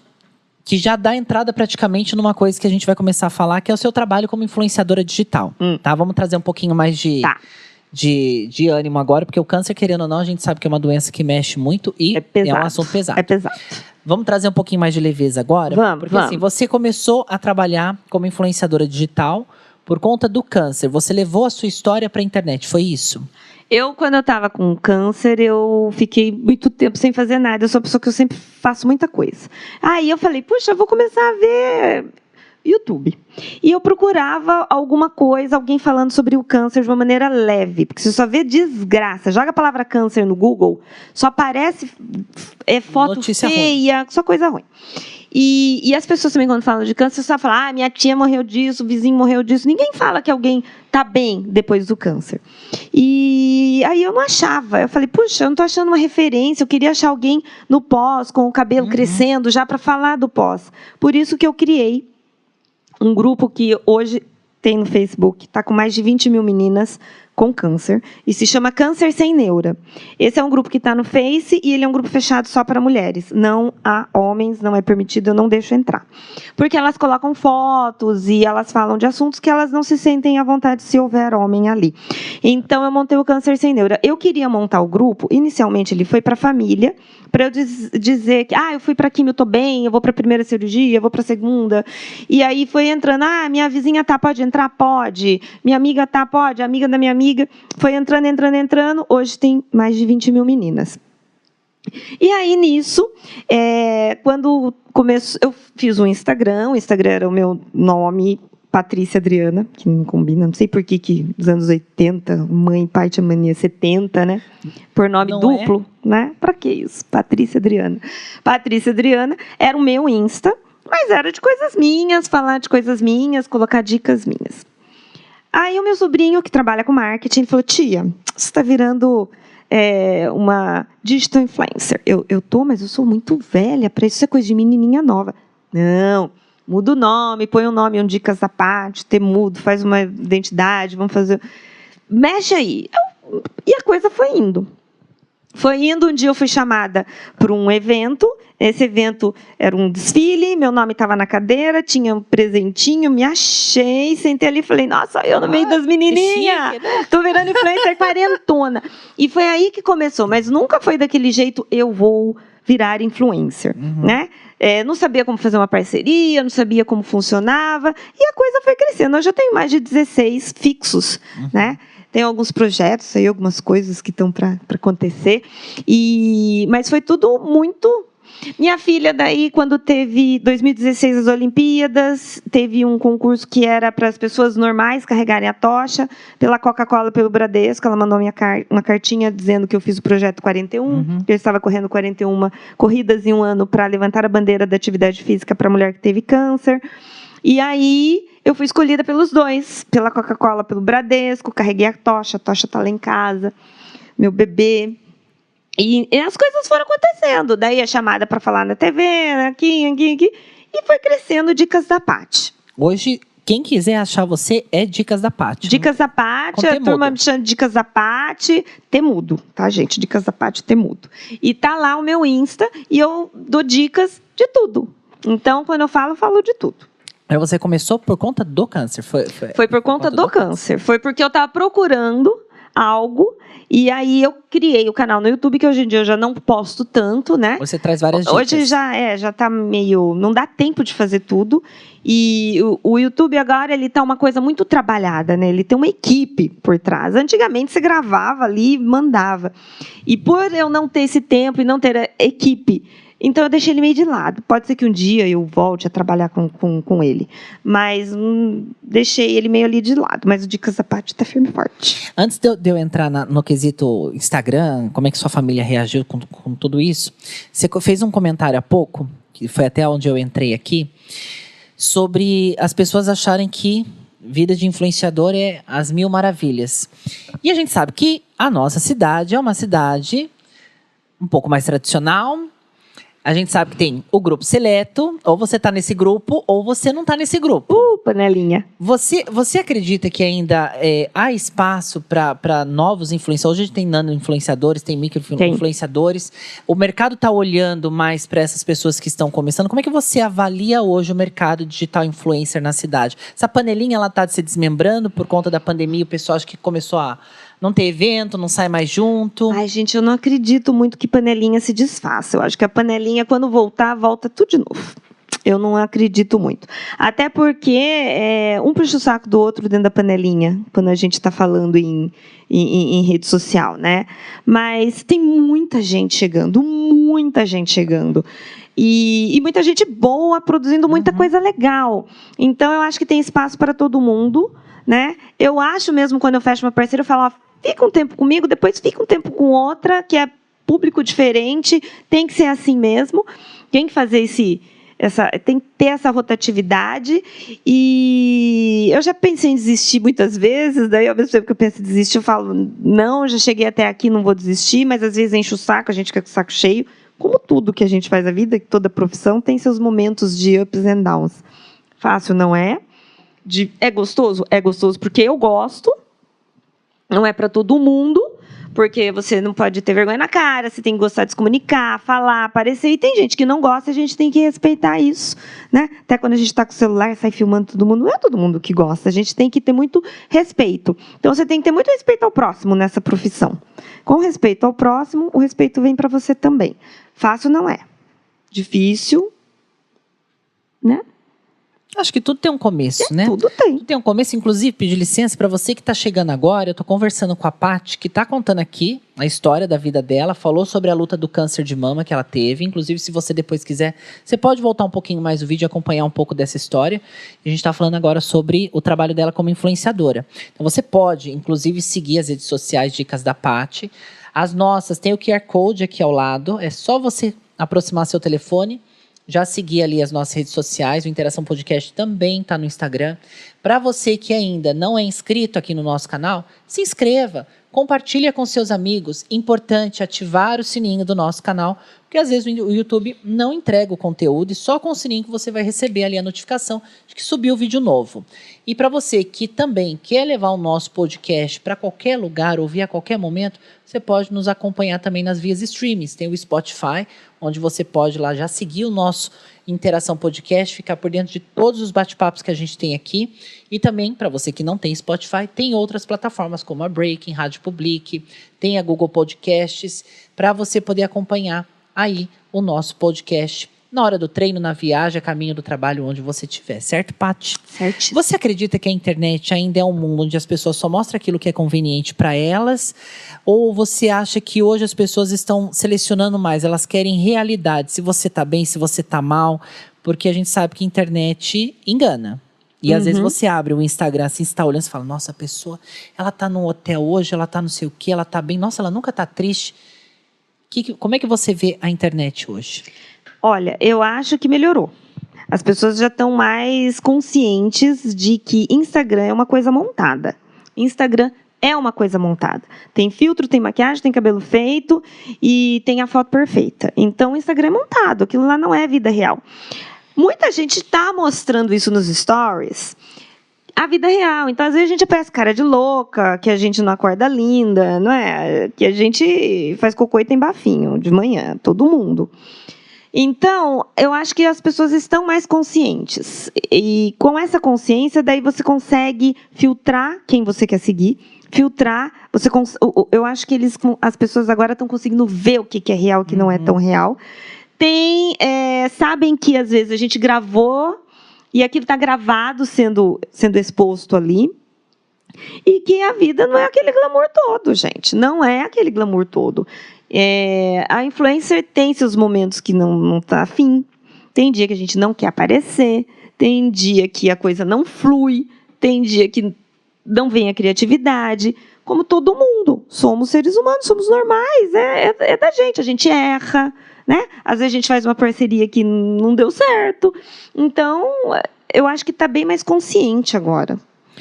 que já dá entrada praticamente numa coisa que a gente vai começar a falar, que é o seu trabalho como influenciadora digital. Hum. Tá? Vamos trazer um pouquinho mais de, tá. de, de ânimo agora, porque o câncer, querendo ou não, a gente sabe que é uma doença que mexe muito e é, é um assunto pesado. É pesado. Vamos trazer um pouquinho mais de leveza agora? Vamos, porque vamos. assim, você começou a trabalhar como influenciadora digital por conta do câncer. Você levou a sua história para a internet, foi isso? Eu, quando eu estava com câncer, eu fiquei muito tempo sem fazer nada. Eu sou uma pessoa que eu sempre faço muita coisa. Aí eu falei, puxa, eu vou começar a ver YouTube. E eu procurava alguma coisa, alguém falando sobre o câncer de uma maneira leve, porque você só vê desgraça. Joga a palavra câncer no Google, só aparece é foto Notícia feia, ruim. só coisa ruim. E, e, as pessoas também, quando falam de câncer, só falam: ah, minha tia morreu disso, o vizinho morreu disso. Ninguém fala que alguém está bem depois do câncer. E aí eu não achava. Eu falei: puxa, eu não estou achando uma referência. Eu queria achar alguém no pós, com o cabelo uhum. crescendo, já para falar do pós. Por isso que eu criei um grupo que hoje tem no Facebook, está com mais de 20 mil meninas com câncer e se chama Câncer Sem Neura. Esse é um grupo que está no Face e ele é um grupo fechado só para mulheres. Não há homens, não é permitido, eu não deixo entrar. Porque elas colocam fotos e elas falam de assuntos que elas não se sentem à vontade se houver homem ali. Então eu montei o Câncer Sem Neura. Eu queria montar o grupo, inicialmente ele foi para a família, para eu diz, dizer que, ah, eu fui para quimio, eu tô bem, eu vou para a primeira cirurgia, eu vou para a segunda. E aí foi entrando, ah, minha vizinha tá, pode entrar? Pode. Minha amiga tá, pode. A amiga da minha amiga foi entrando, entrando, entrando. Hoje tem mais de 20 mil meninas. E aí, nisso, é, quando começo, eu fiz um Instagram, o Instagram era o meu nome Patrícia Adriana, que não combina, não sei por que, que nos anos 80, mãe pai tinha mania 70, né? Por nome não duplo, é? né? Para que isso? Patrícia Adriana. Patrícia Adriana era o meu Insta, mas era de coisas minhas, falar de coisas minhas, colocar dicas minhas. Aí o meu sobrinho, que trabalha com marketing, falou: Tia, você está virando é, uma digital influencer. Eu, eu tô, mas eu sou muito velha para isso, é coisa de menininha nova. Não Muda o nome, põe um nome, um dicas à parte, faz uma identidade, vamos fazer. Mexe aí. E a coisa foi indo. Foi indo, um dia eu fui chamada para um evento. Esse evento era um desfile, meu nome estava na cadeira, tinha um presentinho, me achei, sentei ali e falei, nossa, eu no meio das menininhas, estou né? virando influencer quarentona. E foi aí que começou, mas nunca foi daquele jeito, eu vou virar influencer, uhum. né? É, não sabia como fazer uma parceria, não sabia como funcionava, e a coisa foi crescendo. Eu já tenho mais de 16 fixos, uhum. né? Tem alguns projetos aí, algumas coisas que estão para acontecer, e mas foi tudo muito Minha filha, daí, quando teve 2016 as Olimpíadas, teve um concurso que era para as pessoas normais carregarem a tocha, pela Coca-Cola, pelo Bradesco. Ela mandou minha car uma cartinha dizendo que eu fiz o projeto 41, uhum. que eu estava correndo 41 corridas em um ano para levantar a bandeira da atividade física para a mulher que teve câncer. E aí eu fui escolhida pelos dois, pela Coca-Cola, pelo Bradesco, carreguei a tocha, a tocha está lá em casa, meu bebê. E, e, as coisas foram acontecendo. Daí a chamada para falar na TV, aqui, aqui, aqui. E foi crescendo Dicas da Pati. Hoje, quem quiser achar você é Dicas da Pati. Dicas da Pati, a turma me chama de Dicas da Pati, temudo, tá, gente? Dicas da Pati, temudo. E tá lá o meu Insta e eu dou dicas de tudo. Então, quando eu falo, eu falo de tudo. Aí você começou por conta do câncer? Foi, foi, foi por conta, por conta do, do câncer. câncer. Foi porque eu estava procurando algo e aí eu criei o canal no YouTube que hoje em dia eu já não posto tanto, né? Você traz várias dicas. Hoje já é, já tá meio, não dá tempo de fazer tudo. E o, o YouTube agora ele tá uma coisa muito trabalhada, né? Ele tem uma equipe por trás. Antigamente você gravava ali, mandava. E por eu não ter esse tempo e não ter equipe então eu deixei ele meio de lado. Pode ser que um dia eu volte a trabalhar com, com, com ele. Mas hum, deixei ele meio ali de lado. Mas o Dicas da Parte está firme e forte. Antes de eu, de eu entrar na, no quesito Instagram, como é que sua família reagiu com, com tudo isso? Você fez um comentário há pouco, que foi até onde eu entrei aqui, sobre as pessoas acharem que vida de influenciador é as mil maravilhas. E a gente sabe que a nossa cidade é uma cidade um pouco mais tradicional, a gente sabe que tem o grupo seleto, ou você está nesse grupo, ou você não está nesse grupo. Uh, panelinha. Você, você acredita que ainda é, há espaço para novos influenciadores? Hoje a gente tem nano-influenciadores, tem micro-influenciadores. O mercado está olhando mais para essas pessoas que estão começando. Como é que você avalia hoje o mercado digital influencer na cidade? Essa panelinha está se desmembrando por conta da pandemia, o pessoal acho que começou a não tem evento, não sai mais junto. Ai, gente, eu não acredito muito que panelinha se desfaça. Eu acho que a panelinha, quando voltar, volta tudo de novo. Eu não acredito muito. Até porque é, um puxa o saco do outro dentro da panelinha, quando a gente está falando em, em, em, rede social, né? Mas tem muita gente chegando, muita gente chegando. E, e muita gente boa produzindo muita uhum. coisa legal. Então, eu acho que tem espaço para todo mundo. Né? Eu acho mesmo, quando eu fecho uma parceria, eu falo, ó, fica um tempo comigo, depois fica um tempo com outra, que é público diferente, tem que ser assim mesmo, tem que fazer esse. Essa, tem que ter essa rotatividade e eu já pensei em desistir muitas vezes, daí ao mesmo tempo que eu penso em desistir, eu falo, não, já cheguei até aqui, não vou desistir, mas às vezes enche o saco, a gente fica com o saco cheio, como tudo que a gente faz na vida, toda profissão tem seus momentos de ups and downs. Fácil não é, de, é gostoso? É gostoso porque eu gosto, não é para todo mundo, porque você não pode ter vergonha na cara, você tem que gostar de se comunicar, falar, aparecer. E tem gente que não gosta, a gente tem que respeitar isso. Né? Até quando a gente está com o celular, sai filmando todo mundo, não é todo mundo que gosta. A gente tem que ter muito respeito. Então você tem que ter muito respeito ao próximo nessa profissão. Com respeito ao próximo, o respeito vem para você também. Fácil não é. Difícil, né? Acho que tudo tem um começo, é, né? Tudo tem. Tudo tem um começo. Inclusive, pedir licença para você que está chegando agora. Eu estou conversando com a Paty, que está contando aqui a história da vida dela. Falou sobre a luta do câncer de mama que ela teve. Inclusive, se você depois quiser, você pode voltar um pouquinho mais o vídeo e acompanhar um pouco dessa história. A gente está falando agora sobre o trabalho dela como influenciadora. Então, você pode, inclusive, seguir as redes sociais Dicas da Paty. As nossas, tem o QR Code aqui ao lado. É só você aproximar seu telefone já seguir ali as nossas redes sociais, o Interação Podcast também está no Instagram. Para você que ainda não é inscrito aqui no nosso canal, se inscreva, compartilha com seus amigos. Importante ativar o sininho do nosso canal, porque às vezes o YouTube não entrega o conteúdo e só com o sininho que você vai receber ali a notificação de que subiu o vídeo novo. E para você que também quer levar o nosso podcast para qualquer lugar, ouvir a qualquer momento, você pode nos acompanhar também nas vias streamings. Tem o Spotify, onde você pode lá já seguir o nosso Interação Podcast, ficar por dentro de todos os bate-papos que a gente tem aqui. E também, para você que não tem Spotify, tem outras plataformas como a Breaking, Rádio Public, tem a Google Podcasts, para você poder acompanhar aí o nosso podcast na hora do treino, na viagem, a caminho do trabalho, onde você estiver, certo, Paty? Certíssimo. Você acredita que a internet ainda é um mundo onde as pessoas só mostram aquilo que é conveniente para elas? Ou você acha que hoje as pessoas estão selecionando mais? Elas querem realidade, se você está bem, se você está mal, porque a gente sabe que a internet engana. E às vezes Uhum. você abre o Instagram, assim, está olhando e fala, nossa, a pessoa, ela tá no hotel hoje, ela tá não sei o quê, ela tá bem, nossa, ela nunca tá triste. Que como é que você vê a internet hoje? Olha, eu acho que melhorou. As pessoas já estão mais conscientes de que Instagram é uma coisa montada. Instagram é uma coisa montada. Tem filtro, tem maquiagem, tem cabelo feito e tem a foto perfeita. Então, o Instagram é montado. Aquilo lá não é vida real. Muita gente está mostrando isso nos stories. A vida real. Então, às vezes, a gente aparece cara de louca, que a gente não acorda linda, não é? Que a gente faz cocô e tem bafinho de manhã, todo mundo. Então, eu acho que as pessoas estão mais conscientes. E com essa consciência, daí você consegue filtrar quem você quer seguir, filtrar. Você cons- eu acho que eles, as pessoas agora estão conseguindo ver o que que é real e o que não é Uhum. tão real. Tem, é, sabem que às vezes a gente gravou e aquilo está gravado sendo, sendo exposto ali. E que a vida não é aquele glamour todo, gente. Não é aquele glamour todo. É, a influencer tem seus momentos que não, não tá afim. Tem dia que a gente não quer aparecer. Tem dia que a coisa não flui. Tem dia que não vem a criatividade. Como todo mundo. Somos seres humanos, somos normais. É, é, é da gente. A gente erra. Né? Às vezes a gente faz uma parceria que não deu certo. Então, eu acho que está bem mais consciente agora.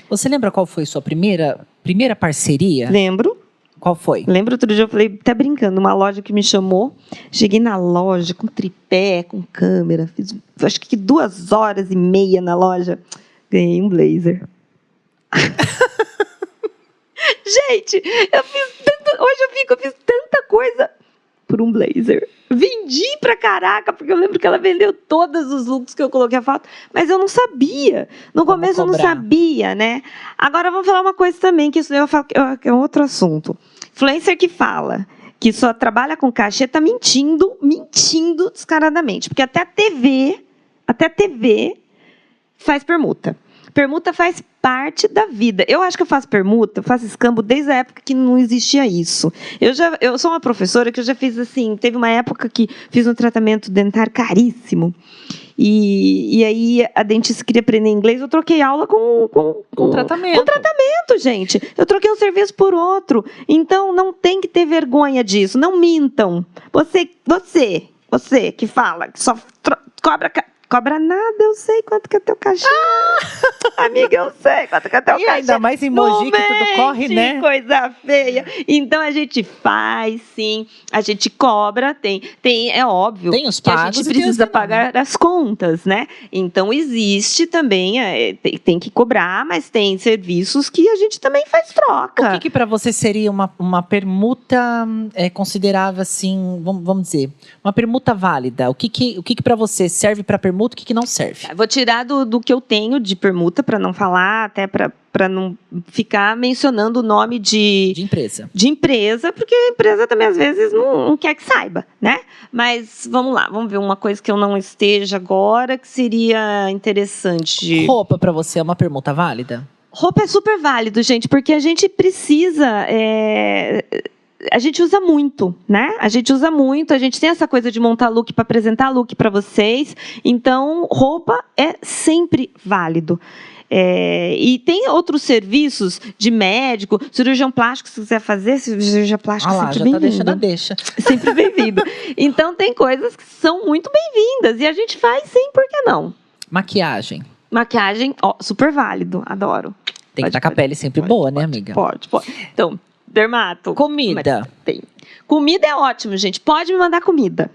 Você lembra qual foi sua primeira, primeira parceria? Lembro. Qual foi? Lembro outro dia eu falei, tá brincando, uma loja que me chamou. Cheguei na loja com tripé, com câmera, fiz acho que duas horas e meia na loja. Ganhei um blazer. Gente, eu fiz tanta, hoje eu fico, eu fiz tanta coisa por um blazer. Vendi pra caraca, porque eu lembro que ela vendeu todos os looks que eu coloquei a foto, mas eu não sabia. No começo eu não sabia, né? Agora vamos falar uma coisa também, que isso eu falo que é um outro assunto. Influencer que fala que só trabalha com cachê tá mentindo, mentindo descaradamente. Porque até a TV, até a TV faz permuta. Permuta faz parte da vida. Eu acho que eu faço permuta, eu faço escambo desde a época que não existia isso. Eu já, eu sou uma professora que eu já fiz assim, teve uma época que fiz um tratamento dentário caríssimo. E, e aí a dentista queria aprender inglês, eu troquei aula com, com, Com tratamento. com tratamento, gente. Eu troquei um serviço por outro. Então não tem que ter vergonha disso. Não mintam. Você, você, você que fala que só cobra cobra nada, eu sei quanto que é teu cachê. Amiga, eu sei quanto que é teu E cachê. ainda mais em Não Mogi, que tudo corre, né? Coisa feia. Então a gente faz, sim. A gente cobra, tem, tem é óbvio Tem os que a pagos gente precisa pagar as contas, né? Então existe também, é, tem, tem que cobrar, mas tem serviços que a gente também faz troca. O que, que para você seria uma, uma permuta é, considerável assim, vamos, vamos dizer, uma permuta válida? O que, que, o que, que para você serve para permuta, o que, que não serve? Vou tirar do, do que eu tenho de permuta para não falar, até para não ficar mencionando o nome de, De empresa. de empresa, porque a empresa também às vezes não, não quer que saiba, né? Mas vamos lá, vamos ver uma coisa que eu não esteja agora que seria interessante. Roupa para você é uma permuta válida? Roupa é super válido, gente, porque a gente precisa. é, A gente usa muito, né? A gente usa muito, a gente tem essa coisa de montar look para apresentar look para vocês. Então, roupa é sempre válido. É, e tem outros serviços de médico, cirurgião plástico, se quiser fazer, cirurgia plástica Ah lá, sempre tá bem-vindo. deixa. Sempre bem-vindo. Então, tem coisas que são muito bem-vindas e a gente faz sim, por que não? Maquiagem. Maquiagem, ó, super válido, adoro. Tem que Pode, estar com a pele sempre pode, boa, né, pode, amiga? Pode, pode. Então, dermato. Comida. Tem. Comida é ótimo, gente. Pode me mandar comida.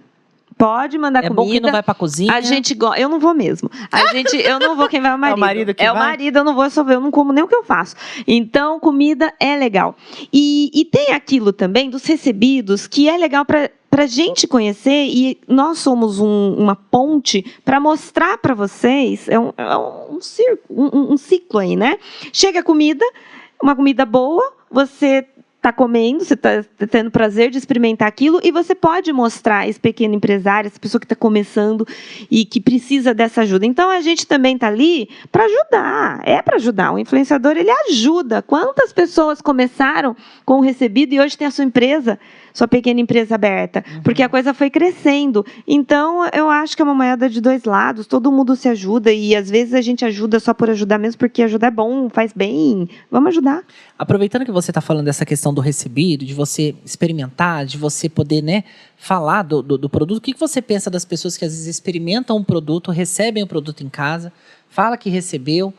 Pode mandar É comida. bom que não vai pra cozinha. A gente gosta. Eu não vou mesmo. A gente, eu não vou, quem vai é o marido. marido que É o vai? marido, eu não vou só ver, eu não como nem o que eu faço. Então, comida é legal. E, e tem aquilo também dos recebidos que é legal para para gente conhecer e nós somos um- uma ponte para mostrar para vocês é um, é um, circo, um- um ciclo aí, né? Chega a comida, uma comida boa, você está comendo, você está tendo prazer de experimentar aquilo e você pode mostrar esse pequeno empresário, essa pessoa que está começando e que precisa dessa ajuda. Então a gente também está ali para ajudar, é para ajudar. O influenciador ele ajuda. Quantas pessoas começaram com o recebido e hoje tem a sua empresa? Sua pequena empresa aberta, uhum. porque a coisa foi crescendo. Então, eu acho que é uma moeda de dois lados, todo mundo se ajuda e às vezes a gente ajuda só por ajudar mesmo, porque ajudar é bom, faz bem. Vamos ajudar. Aproveitando que você está falando dessa questão do recebido, de você experimentar, de você poder né, falar do, do, do produto, o que, que você pensa das pessoas que às vezes experimentam um produto, recebem o produto em casa, fala que recebeu,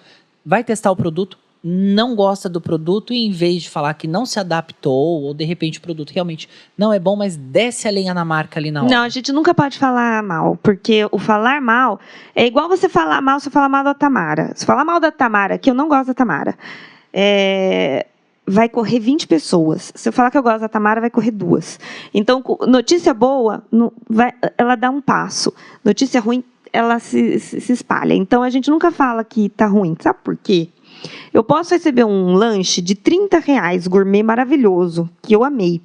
vai testar o produto, não gosta do produto e em vez de falar que não se adaptou ou de repente o produto realmente não é bom, mas desce a lenha na marca ali na hora. Não, a gente nunca pode falar mal, porque o falar mal é igual você falar mal, você falar mal da Tamara. Se falar mal da Tamara, que eu não gosto da Tamara, é, vai correr 20 pessoas. Se eu falar que eu gosto da Tamara, vai correr duas. Então, notícia boa, vai, ela dá um passo. Notícia ruim, ela se, se espalha. Então, a gente nunca fala que tá ruim. Sabe por quê? Eu posso receber um lanche de 30 reais, gourmet maravilhoso, que eu amei.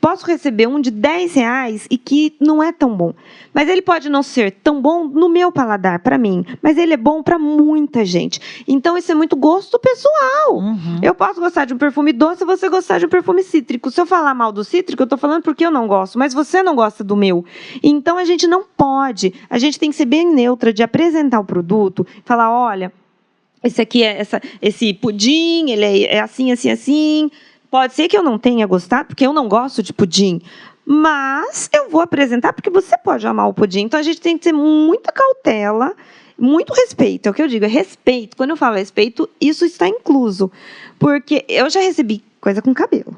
Posso receber um de 10 reais e que não é tão bom. Mas ele pode não ser tão bom no meu paladar, para mim. Mas ele é bom para muita gente. Então isso é muito gosto pessoal. Uhum. Eu posso gostar de um perfume doce e você gostar de um perfume cítrico. Se eu falar mal do cítrico, eu tô falando porque eu não gosto. Mas você não gosta do meu. Então a gente não pode. A gente tem que ser bem neutra de apresentar o produto, falar: olha esse aqui é essa, esse pudim, ele é, é assim, assim, assim. Pode ser que eu não tenha gostado, porque eu não gosto de pudim. Mas eu vou apresentar porque você pode amar o pudim. Então a gente tem que ter muita cautela, muito respeito. É o que eu digo, é respeito. Quando eu falo respeito, isso está incluso. Porque eu já recebi coisa com cabelo.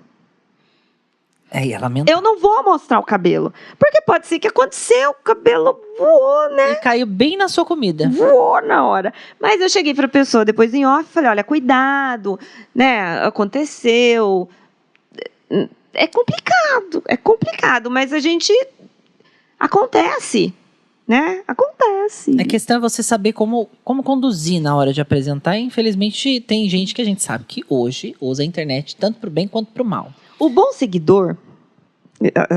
É, é lamentável. Eu não vou mostrar o cabelo. Porque pode ser que aconteceu, o cabelo voou, né? E caiu bem na sua comida. Voou na hora. Mas eu cheguei pra pessoa depois em off e falei: olha, cuidado, né? Aconteceu. É complicado, é complicado, mas a gente. Acontece né? Acontece. A questão é você saber como, como conduzir na hora de apresentar. E, infelizmente, tem gente que a gente sabe que hoje usa a internet tanto para o bem quanto para o mal. O bom seguidor,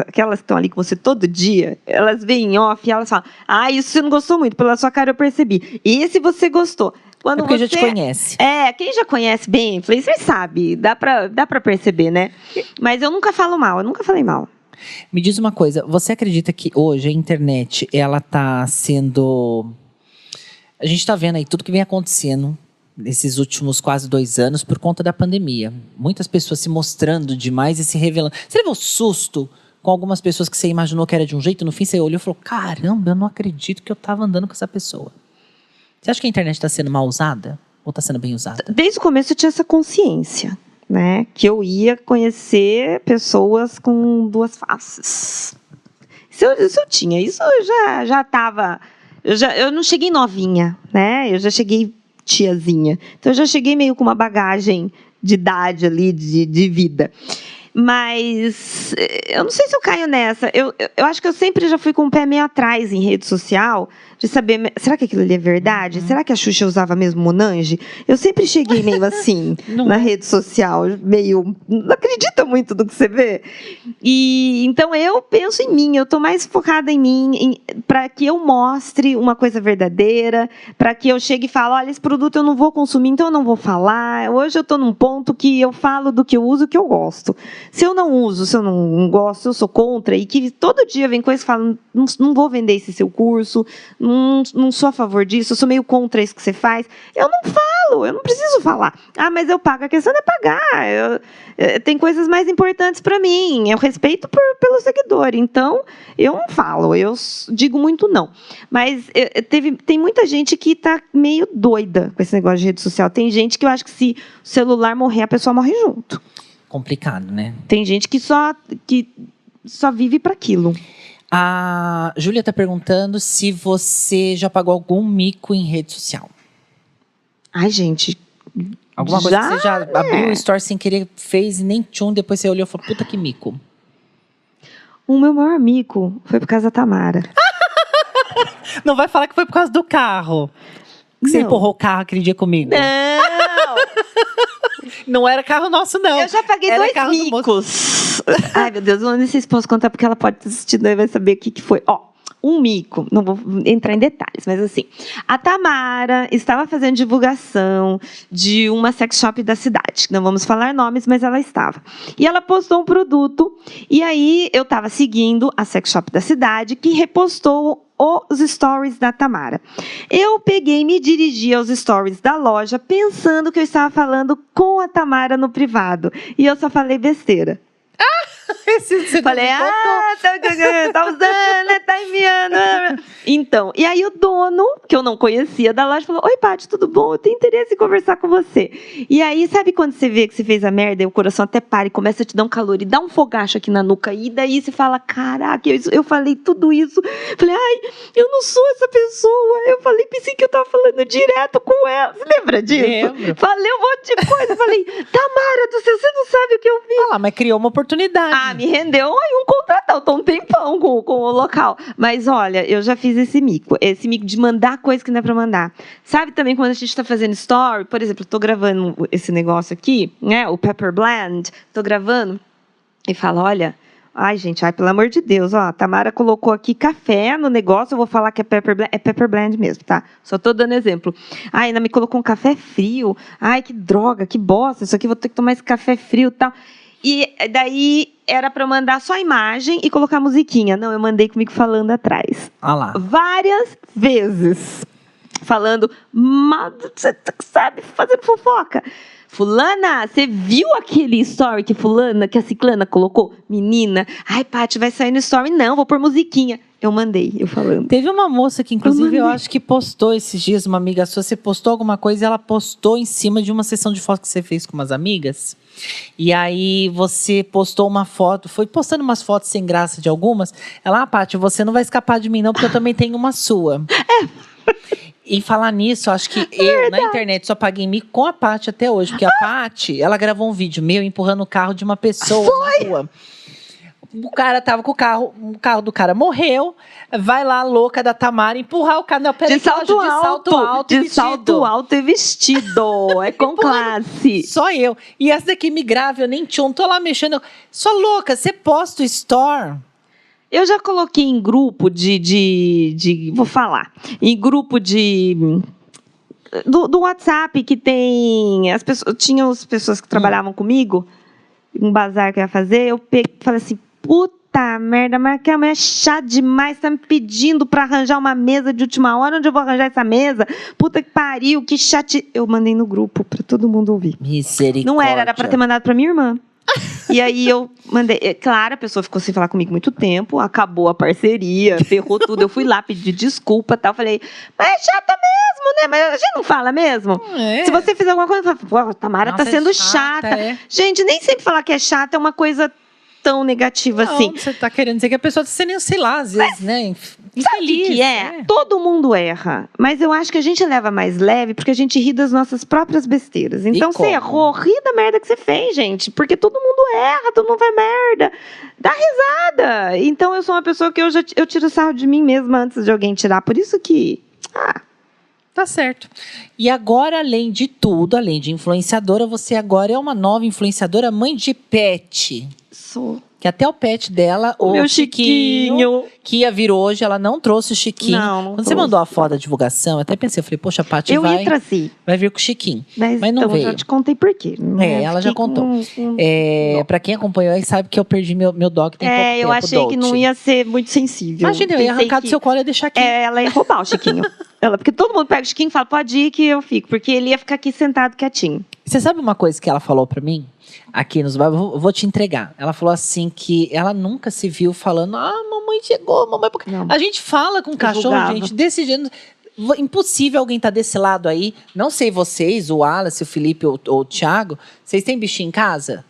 aquelas que estão ali com você todo dia, elas vêm off e elas falam: Ah, isso você não gostou muito, pela sua cara eu percebi. E esse você gostou. Quando é porque você, já te conhece. É, quem já conhece bem influencer sabe, dá pra, dá pra perceber, né? Mas eu nunca falo mal, eu nunca falei mal. Me diz uma coisa, você acredita que hoje a internet, ela tá sendo... A gente tá vendo aí tudo que vem acontecendo nesses últimos quase dois anos por conta da pandemia. Muitas pessoas se mostrando demais e se revelando. Você levou susto com algumas pessoas que você imaginou que era de um jeito, no fim você olhou e falou: caramba, eu não acredito que eu estava andando com essa pessoa. Você acha que a internet está sendo mal usada? Ou está sendo bem usada? Desde o começo eu tinha essa consciência, né? Que eu ia conhecer pessoas com duas faces. Isso eu, eu tinha, isso eu já já estava. Eu, já, eu não cheguei novinha, né? Eu já cheguei tiazinha. Então eu já cheguei meio com uma bagagem de idade ali, de, de vida. Mas eh, eu não sei se eu caio nessa. Eu, eu acho que eu sempre já fui com o pé meio atrás em rede social, de saber, será que aquilo ali é verdade? Uhum. Será que a Xuxa usava mesmo Monange? Eu sempre cheguei meio assim na é. rede social, meio não acredita muito no que você vê. E então eu penso em mim, eu tô mais focada em mim, para que eu mostre uma coisa verdadeira, para que eu chegue e fale, olha, esse produto eu não vou consumir, então eu não vou falar. Hoje eu tô num ponto que eu falo do que eu uso, que eu gosto. Se eu não uso, se eu não gosto, eu sou contra e que todo dia vem coisas que falam, não, não vou vender esse seu curso, não, não sou a favor disso, eu sou meio contra isso que você faz. Eu não falo, eu não preciso falar. Ah, mas eu pago. A questão não é pagar. Eu, é, tem coisas mais importantes para mim. Eu respeito por, pelo seguidor. Então, eu não falo, eu digo muito não. Mas é, teve, tem muita gente que está meio doida com esse negócio de rede social. Tem gente que eu acho que se o celular morrer, a pessoa morre junto. Complicado, né? Tem gente que só, que só vive para aquilo. A Júlia está perguntando se você já pagou algum mico em rede social. Ai, gente. Alguma já, coisa que você já abriu o store sem querer, fez e nem tchum, depois você olhou e falou, puta que mico. O meu maior mico foi por causa da Tamara. Não vai falar que foi por causa do carro. Que você empurrou o carro aquele dia comigo. Não! Não era carro nosso, não. Eu já paguei Era dois carro do micos. Ai, meu Deus, eu não sei se posso contar porque ela pode ter assistido e vai saber o que, que foi. Ó, um mico, não vou entrar em detalhes, mas assim, a Tamara estava fazendo divulgação de uma sex shop da cidade. Não vamos falar nomes, mas ela estava. E ela postou um produto, e aí eu estava seguindo a sex shop da cidade, que repostou os stories da Tamara. Eu peguei e me dirigi aos stories da loja, pensando que eu estava falando com a Tamara no privado. E eu só falei besteira. Esse Falei, ah, tá, tá usando, né, tá enviando. Então, e aí o dono, que eu não conhecia da loja, falou: Oi, Paty, tudo bom? Eu tenho interesse em conversar com você. E aí, sabe quando você vê que você fez a merda e o coração até para e começa a te dar um calor e dá um fogacho aqui na nuca, e daí você fala: Caraca, eu, eu falei tudo isso. Falei, ai, eu não sou essa pessoa. Eu falei, pensei que eu tava falando direto com ela. Você lembra disso? Lembro. Falei um monte de coisa. Falei, Tamara do céu, você não sabe o que eu vi. Ah lá, mas criou uma oportunidade. Ah, me rendeu aí um contratão, eu tô um tempão com, com o local. Mas olha, eu já fiz esse mico. Esse mico de mandar coisa que não é pra mandar. Sabe também quando a gente tá fazendo story, por exemplo, eu tô gravando esse negócio aqui, né? O Pepper Blend, tô gravando e fala, olha. Ai, gente, ai, pelo amor de Deus, ó, a Tamara colocou aqui café no negócio, eu vou falar que é pepper blend, é pepper blend mesmo, tá? Só tô dando exemplo. Ai, ainda me colocou um café frio. Ai, que droga, que bosta, isso aqui vou ter que tomar esse café frio, e tal. E daí era para mandar só a imagem e colocar a musiquinha. Não, eu mandei comigo falando atrás. Ah lá. Várias vezes. Falando, "Ma- você sabe, fazendo fofoca. Fulana, você viu aquele story que fulana, que a ciclana colocou? Menina, ai, Paty, vai sair no story. Não, vou pôr musiquinha. Eu mandei, eu falando. Teve uma moça que, inclusive, eu mandei. acho que postou esses dias, uma amiga sua, você postou alguma coisa e ela postou em cima de uma sessão de fotos que você fez com umas amigas. E aí você postou uma foto, foi postando umas fotos sem graça de algumas. Ela, ah, Paty, você não vai escapar de mim, não, porque eu também tenho uma sua. E falar nisso, eu acho que eu, na internet, só paguei mico com a Paty até hoje. Porque a Paty, ela gravou um vídeo meu empurrando o carro de uma pessoa na rua. O cara tava com o carro, o carro do cara morreu. Vai lá, a louca da Tamara, empurrar o carro. Não, peraí, De salto, loja de alto, salto alto. de salto vestido. alto e vestido. É com classe. Só eu. E essa daqui me grava, eu nem tchum, tô lá mexendo. Só louca, você posta o store. Eu já coloquei em grupo de, de, de- Vou falar. Em grupo de. Do, do WhatsApp que tem. As pessoas, tinha as pessoas que trabalhavam comigo, um bazar que eu ia fazer, eu peguei, falei assim: puta merda, mas que mulher é chata demais, tá me pedindo pra arranjar uma mesa de última hora, onde eu vou arranjar essa mesa? Puta que pariu, que chate. Eu mandei no grupo pra todo mundo ouvir. Misericórdia. Não era, era pra ter mandado pra minha irmã. E aí eu mandei. é, Claro, a pessoa ficou sem falar comigo muito tempo, acabou a parceria, ferrou tudo. Eu fui lá pedir desculpa e tal. Falei, mas é chata mesmo, né? Mas a gente não fala mesmo. É. Se você fizer alguma coisa, fala, Tamara Nossa, tá sendo é chata. é. Gente, nem sempre falar que é chata é uma coisa tão negativa Não, assim. você tá querendo dizer que a pessoa tá sendo, sei lá, às vezes, né? inf- Sabe o que Infeliz. que é? Todo mundo erra. Mas eu acho que a gente leva mais leve porque a gente ri das nossas próprias besteiras. Então, você errou, ri da merda que você fez, gente. Porque todo mundo erra, todo mundo faz merda. Dá risada. Então, eu sou uma pessoa que eu, já, eu tiro sarro de mim mesma antes de alguém tirar. Por isso que... Ah, Tá certo. E agora, além de tudo, além de influenciadora, você agora é uma nova influenciadora, mãe de pet. Que até o pet dela, o, meu Chiquinho, Chiquinho. que ia vir hoje, ela não trouxe o Chiquinho. Não, não Quando você trouxe. mandou a foto da divulgação, eu até pensei, eu falei, poxa, a Paty Eu vai, vai vir com o Chiquinho. Mas, Mas não então, eu veio. já te contei por quê. É, ela já contou. com- com- É, pra quem acompanhou aí, sabe que eu perdi meu, meu dog tem É, eu tempo, achei que não ia ser muito sensível. Imagina, eu ia arrancar do que- seu colo e ia deixar aqui. É, ela ia roubar o Chiquinho. ela, porque todo mundo pega o Chiquinho e fala, pode ir que eu fico. Porque ele ia ficar aqui sentado quietinho. Você sabe uma coisa que ela falou pra mim? Aqui nos bairros, eu vou, vou te entregar. Ela falou assim que ela nunca se viu falando, ah, mamãe chegou, mamãe. por quê?" Não. A gente fala com cachorro, julgava. gente, desse jeito. Impossível alguém estar desse lado aí. Não sei vocês, o Wallace, o Felipe ou, ou o Thiago. Vocês têm bichinho em casa?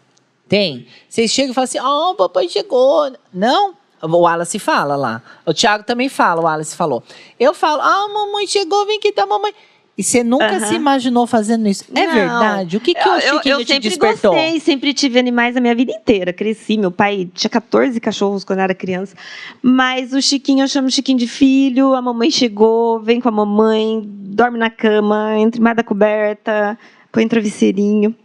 Tem. Vocês chegam e falam assim: Ó, o papai chegou. Não? O Wallace fala lá. O Thiago também fala, o Wallace falou. Eu falo: Ah, mamãe chegou, vem aqui, tá, mamãe. E você nunca Aham. se imaginou fazendo isso. É Não. verdade? O que, que eu, o eu- Chiquinho eu te sempre despertou? gostei, sempre tive animais a minha vida inteira. Cresci, meu pai tinha 14 cachorros quando eu era criança. Mas o Chiquinho, eu chamo o Chiquinho de filho. A mamãe chegou, vem com a mamãe, dorme na cama, entra embaixo da coberta, põe um travesseirinho.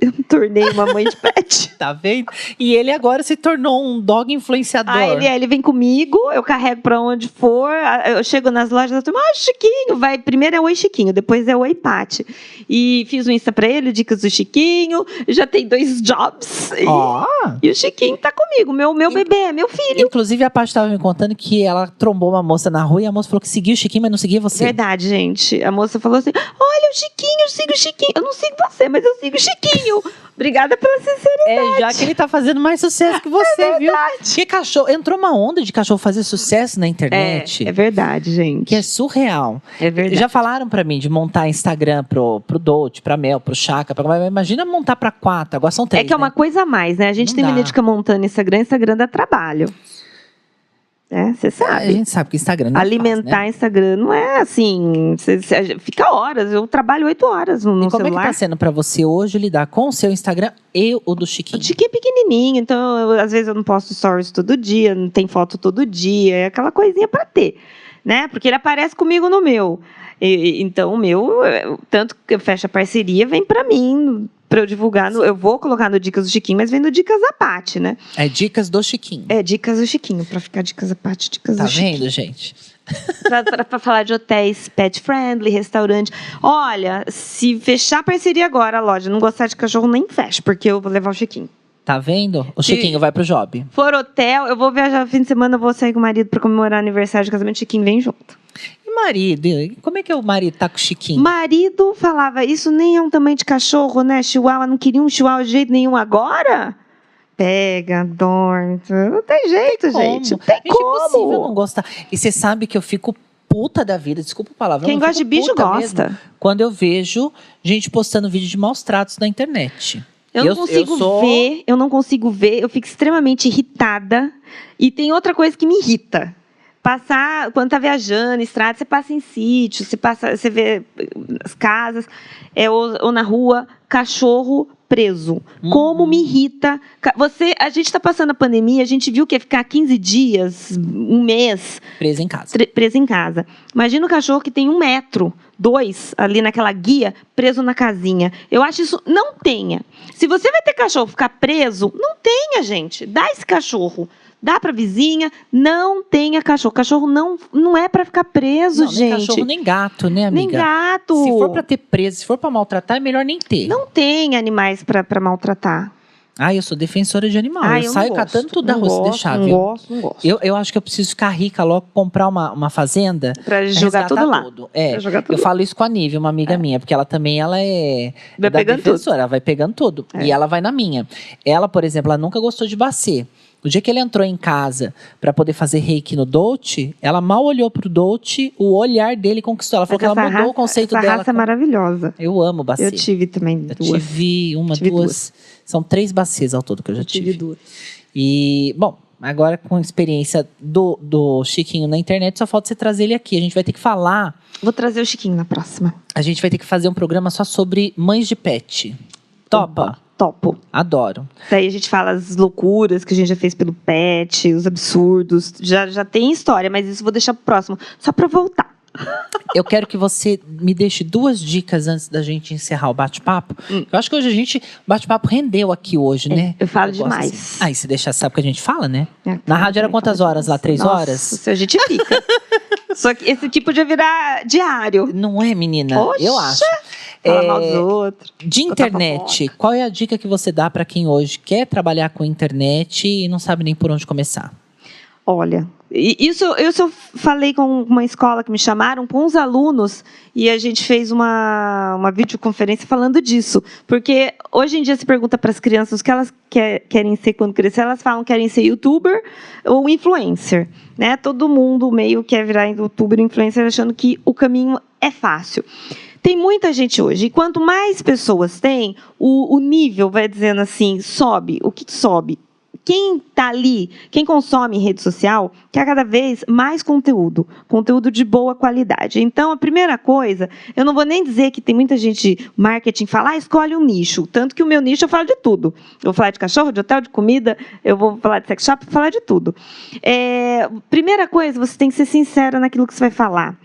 Eu me tornei uma mãe de pet. Tá vendo? E ele agora se tornou um dog influenciador. Ah, ele, ele vem comigo, eu carrego pra onde for, eu chego nas lojas, eu turma, ah, Chiquinho, vai, primeiro é Oi Chiquinho, depois é Oi Pati. E fiz um Insta pra ele, dicas do Chiquinho, já tem dois jobs. E, Ó. e o Chiquinho tá comigo, meu, meu bebê, meu filho. Inclusive, a Paty estava me contando que ela trombou uma moça na rua e a moça falou que seguia o Chiquinho, mas não seguia você. Verdade, gente. A moça falou assim: olha o Chiquinho, eu sigo o Chiquinho. Eu não sigo você, mas eu sigo o Chiquinho. Obrigada pela sinceridade. É, já que ele tá fazendo mais sucesso que você, viu? verdade. Porque cachorro. Entrou uma onda de cachorro fazer sucesso na internet. É, é verdade, gente. Que é surreal. É verdade. Já falaram pra mim de montar Instagram pro, pro Dote, pra Mel, pro Chaka. Pra... Imagina montar pra quatro. Agora são três. É que é uma né? coisa a mais, né? A gente Não tem dá. ficar montando Instagram, Instagram dá trabalho. É, você A sabe. gente sabe que Instagram não é Alimentar fácil, né? Instagram não é assim. cê- cê- fica horas. Eu trabalho oito horas no, no E como é que celular. tá sendo pra você hoje lidar com o seu Instagram e o do Chiquinho? O Chiquinho é pequenininho, então eu- às vezes eu não posto stories todo dia, não tem foto todo dia, é aquela coisinha pra ter, né? Porque ele aparece comigo no meu. E- então o meu, é, tanto que fecha parceria, vem pra mim, pra eu divulgar. no- eu vou colocar no Dicas do Chiquinho, mas vem no Dicas da Pati, né? É dicas do Chiquinho. É Dicas do Chiquinho, pra ficar Dicas da Pati, Dicas Tá do Chiquinho. vendo, gente? Pra falar de hotéis pet friendly, restaurante. Olha, se fechar parceria agora, a loja não gostar de cachorro, nem fecha, porque eu vou levar o Chiquinho. Tá vendo? O Chiquinho vai pro job. For hotel, eu vou viajar no fim de semana, eu vou sair com o marido pra comemorar aniversário de casamento, Chiquinho vem junto. E marido? Como é que é o marido tá com o Chiquinho? Marido falava, isso nem é um tamanho de cachorro, né? Chihuahua, não queria um chihuahua de jeito nenhum agora? Pega, dorme, não tem jeito, gente. Não tem Gente, é impossível não como. gostar. E você sabe que eu fico puta da vida, desculpa o palavrão. Quem gosta de bicho gosta. mesmo Quando eu vejo gente postando vídeo de maus tratos na internet. Eu não Eu- eu consigo sou- ver, eu não consigo ver, eu fico extremamente irritada. E tem outra coisa que me irrita. Passar, quando tá viajando, estrada, você passa em sítio, você passa, você vê eh, as casas, é, ou, ou na rua, cachorro preso. Uhum. Como me irrita. Ca- Você, a gente está passando a pandemia, a gente viu que ia ficar 15 dias, um mês, Preso em casa. preso em casa. Imagina o cachorro que tem um metro, dois, ali naquela guia, preso na casinha. Eu acho isso. Não tenha. Se você vai ter cachorro ficar preso, não tenha, gente. Dá esse cachorro. Dá pra vizinha, não tenha cachorro. Cachorro não, não é pra ficar preso, Não, nem gente. cachorro, nem gato, né, Nem amiga? gato. Se for pra ter preso, se for pra maltratar, é melhor nem ter. Não tem animais pra maltratar. Ah, eu sou defensora de animal. Ah, eu, não saio gosto. catando tudo da rua se gosto, deixar, não viu? gosto, não gosto. Eu, eu acho que eu preciso ficar rica logo, comprar uma, uma fazenda. Pra jogar tudo lá. tudo. É. Jogar tudo Eu falo isso com a Nívia, uma amiga minha, porque ela também ela é Vai da pegando tudo. defensora, ela vai pegando tudo. É. E ela vai na minha. Ela, por exemplo, ela nunca gostou de bacê. O dia que ele entrou em casa para poder fazer reiki no Dolce, ela mal olhou pro Dolce, o olhar dele conquistou. Ela falou que ela mudou raça- o conceito essa dela. raça é com- maravilhosa. Eu amo bacê. Eu tive também Eu duas. tive uma, Tive duas. São três bacês ao todo que eu já Eu tive tive. duas. E, bom, agora com a experiência do, do Chiquinho na internet, só falta você trazer ele aqui. A gente vai ter que falar, Vou trazer o Chiquinho na próxima. a gente vai ter que fazer um programa só sobre mães de pet. Topa? Topo. Adoro. Daí a gente fala as loucuras que a gente já fez pelo pet, os absurdos. Já, já tem história, mas isso vou deixar pro próximo. Só pra voltar. Eu quero que você me deixe duas dicas antes da gente encerrar o bate-papo. Hum. Eu acho que hoje a gente, o bate-papo rendeu aqui hoje, né? eu falo gosto demais. assim. Ah, e se deixar, sabe que a gente fala, né? É, Na rádio era eu quantas horas lá? Três Nossa, horas? se a gente fica. Só que esse aqui podia virar diário. Não é, menina? Poxa! Eu acho. Falar É, mal dos outros. De internet, qual é a dica que você dá para quem hoje quer trabalhar com internet e não sabe nem por onde começar? Olha, isso, isso eu falei com uma escola que me chamaram, com os alunos, e a gente fez uma, uma videoconferência falando disso. Porque hoje em dia se pergunta para as crianças o que elas quer- querem ser quando crescer, elas falam que querem ser youtuber ou influencer. Né? Todo mundo meio quer virar youtuber ou influencer achando que o caminho é fácil. Tem muita gente hoje, e quanto mais pessoas tem, o, o nível vai dizendo assim, sobe. O que sobe? Quem está ali, quem consome rede social, quer cada vez mais conteúdo, conteúdo de boa qualidade. Então, a primeira coisa, eu não vou nem dizer que tem muita gente marketing fala, ah, escolhe um nicho. Tanto que o meu nicho eu falo de tudo. Eu vou falar de cachorro, de hotel, de comida, eu vou falar de sex shop, vou falar de tudo. É, primeira coisa, você tem que ser sincera naquilo que você vai falar.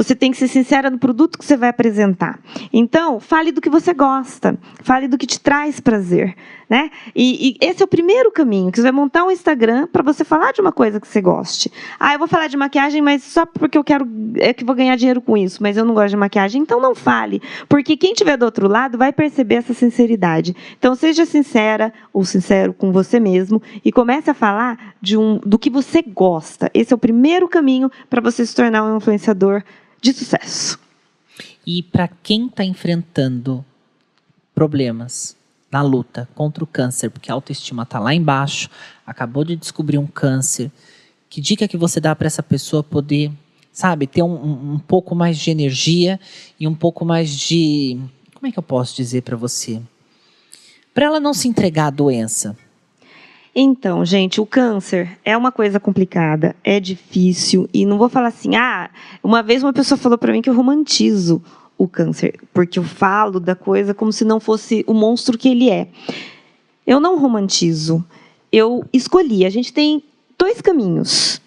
Você tem que ser sincera no produto que você vai apresentar. Então, fale do que você gosta, fale do que te traz prazer. Né? E, e esse é o primeiro caminho, que você vai montar um Instagram para você falar de uma coisa que você goste. Ah, eu vou falar de maquiagem, mas só porque eu quero é que vou ganhar dinheiro com isso, mas eu não gosto de maquiagem, então não fale, porque quem estiver do outro lado vai perceber essa sinceridade. Então seja sincera ou sincero com você mesmo e comece a falar de um, do que você gosta. Esse é o primeiro caminho para você se tornar um influenciador de sucesso. E para quem está enfrentando problemas, na luta contra o câncer, porque a autoestima está lá embaixo, acabou de descobrir um câncer. Que dica que você dá para essa pessoa poder, sabe, ter um, um, pouco mais de energia e um pouco mais de. Como é que eu posso dizer para você? Para ela não se entregar à doença. Então, gente, o câncer é uma coisa complicada, é difícil e não vou falar assim, ah, uma vez uma pessoa falou para mim que eu romantizo o câncer, porque eu falo da coisa como se não fosse o monstro que ele é. Eu não romantizo. Eu escolhi. A gente tem dois caminhos.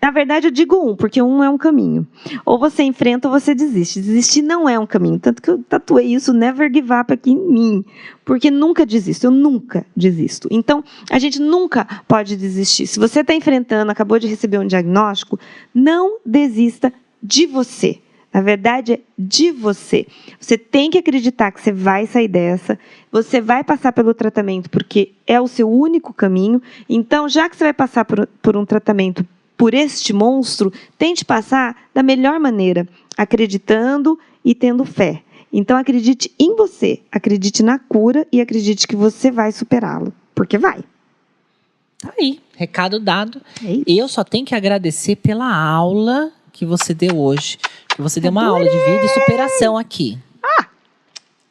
Na verdade, eu digo um, porque um é um caminho. Ou você enfrenta ou você desiste. Desistir não é um caminho. Tanto que eu tatuei isso, never give up aqui em mim. Porque nunca desisto, eu nunca desisto. Então, a gente nunca pode desistir. Se você está enfrentando, acabou de receber um diagnóstico, não desista de você. Na verdade, é de você. Você tem que acreditar que você vai sair dessa, você vai passar pelo tratamento, porque é o seu único caminho. Então, já que você vai passar por, por um tratamento por este monstro, tente passar da melhor maneira, acreditando e tendo fé. Então, acredite em você, acredite na cura e acredite que você vai superá-lo, porque vai. Tá aí, recado dado. É eu só tenho que agradecer pela aula que você deu hoje. Que você deu uma aula de vida e superação aqui. Ah!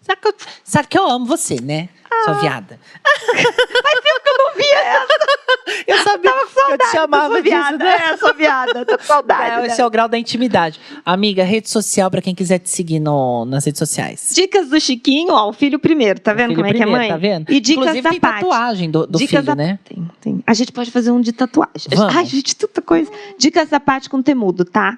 Sabe que eu, sabe que eu amo você, né? Ah. Sua viada. Faz tempo que eu não via essa. Eu sabia Tava que eu te chamava disso, né? É, sou viada. Tô com saudade. É, esse né? é o grau da intimidade. Amiga, rede social para quem quiser te seguir no, nas redes sociais. Dicas do Chiquinho, ó, o filho primeiro. Tá vendo como é primeiro, que é mãe? Tá vendo? E dicas Inclusive, da tem tatuagem do, do dicas filho, da... né? Tem, tem. A gente pode fazer um de tatuagem. Vamos. Ai, gente, tanta coisa. Dicas da Paty com temudo, tá?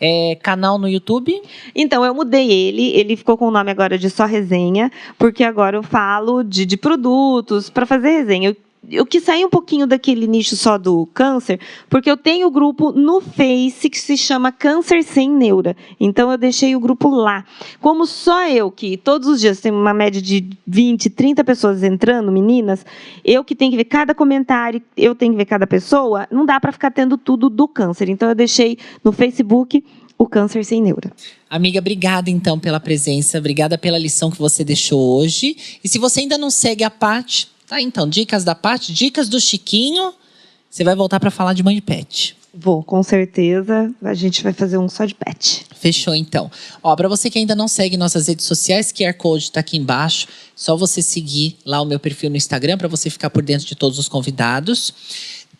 É, canal no YouTube? Então, eu mudei ele. Ele ficou com o nome agora de Só Resenha, porque agora eu falo de, produtos para fazer resenha. Eu eu quis sair um pouquinho daquele nicho só do câncer, porque eu tenho o grupo no Face que se chama Câncer Sem Neura. Então eu deixei o grupo lá. Como só eu, que todos os dias tem uma média de 20, 30 pessoas entrando, meninas, eu que tenho que ver cada comentário, eu tenho que ver cada pessoa, não dá para ficar tendo tudo do câncer. Então eu deixei no Facebook o câncer sem neura. Amiga, obrigada então pela presença, obrigada pela lição que você deixou hoje. E se você ainda não segue a Paty, Tá, então, dicas da parte, dicas do Chiquinho. Você vai voltar para falar de mãe de pet. Vou, com certeza. A gente vai fazer um só de pet. Fechou, então. Ó, para você que ainda não segue nossas redes sociais, QR Code está aqui embaixo. Só você seguir lá o meu perfil no Instagram para você ficar por dentro de todos os convidados.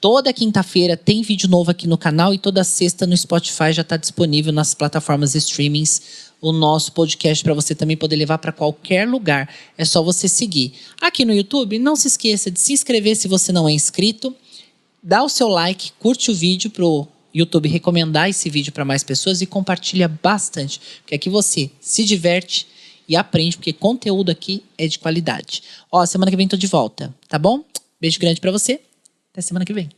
Toda quinta-feira tem vídeo novo aqui no canal e toda sexta no Spotify já está disponível nas plataformas streamings o nosso podcast para você também poder levar para qualquer lugar. É só você seguir. Aqui no YouTube, não se esqueça de se inscrever se você não é inscrito. Dá o seu like, curte o vídeo pro YouTube recomendar esse vídeo para mais pessoas e compartilha bastante, porque aqui você se diverte e aprende, porque conteúdo aqui é de qualidade. Ó, semana que vem tô de volta, tá bom? Beijo grande para você. Até semana que vem.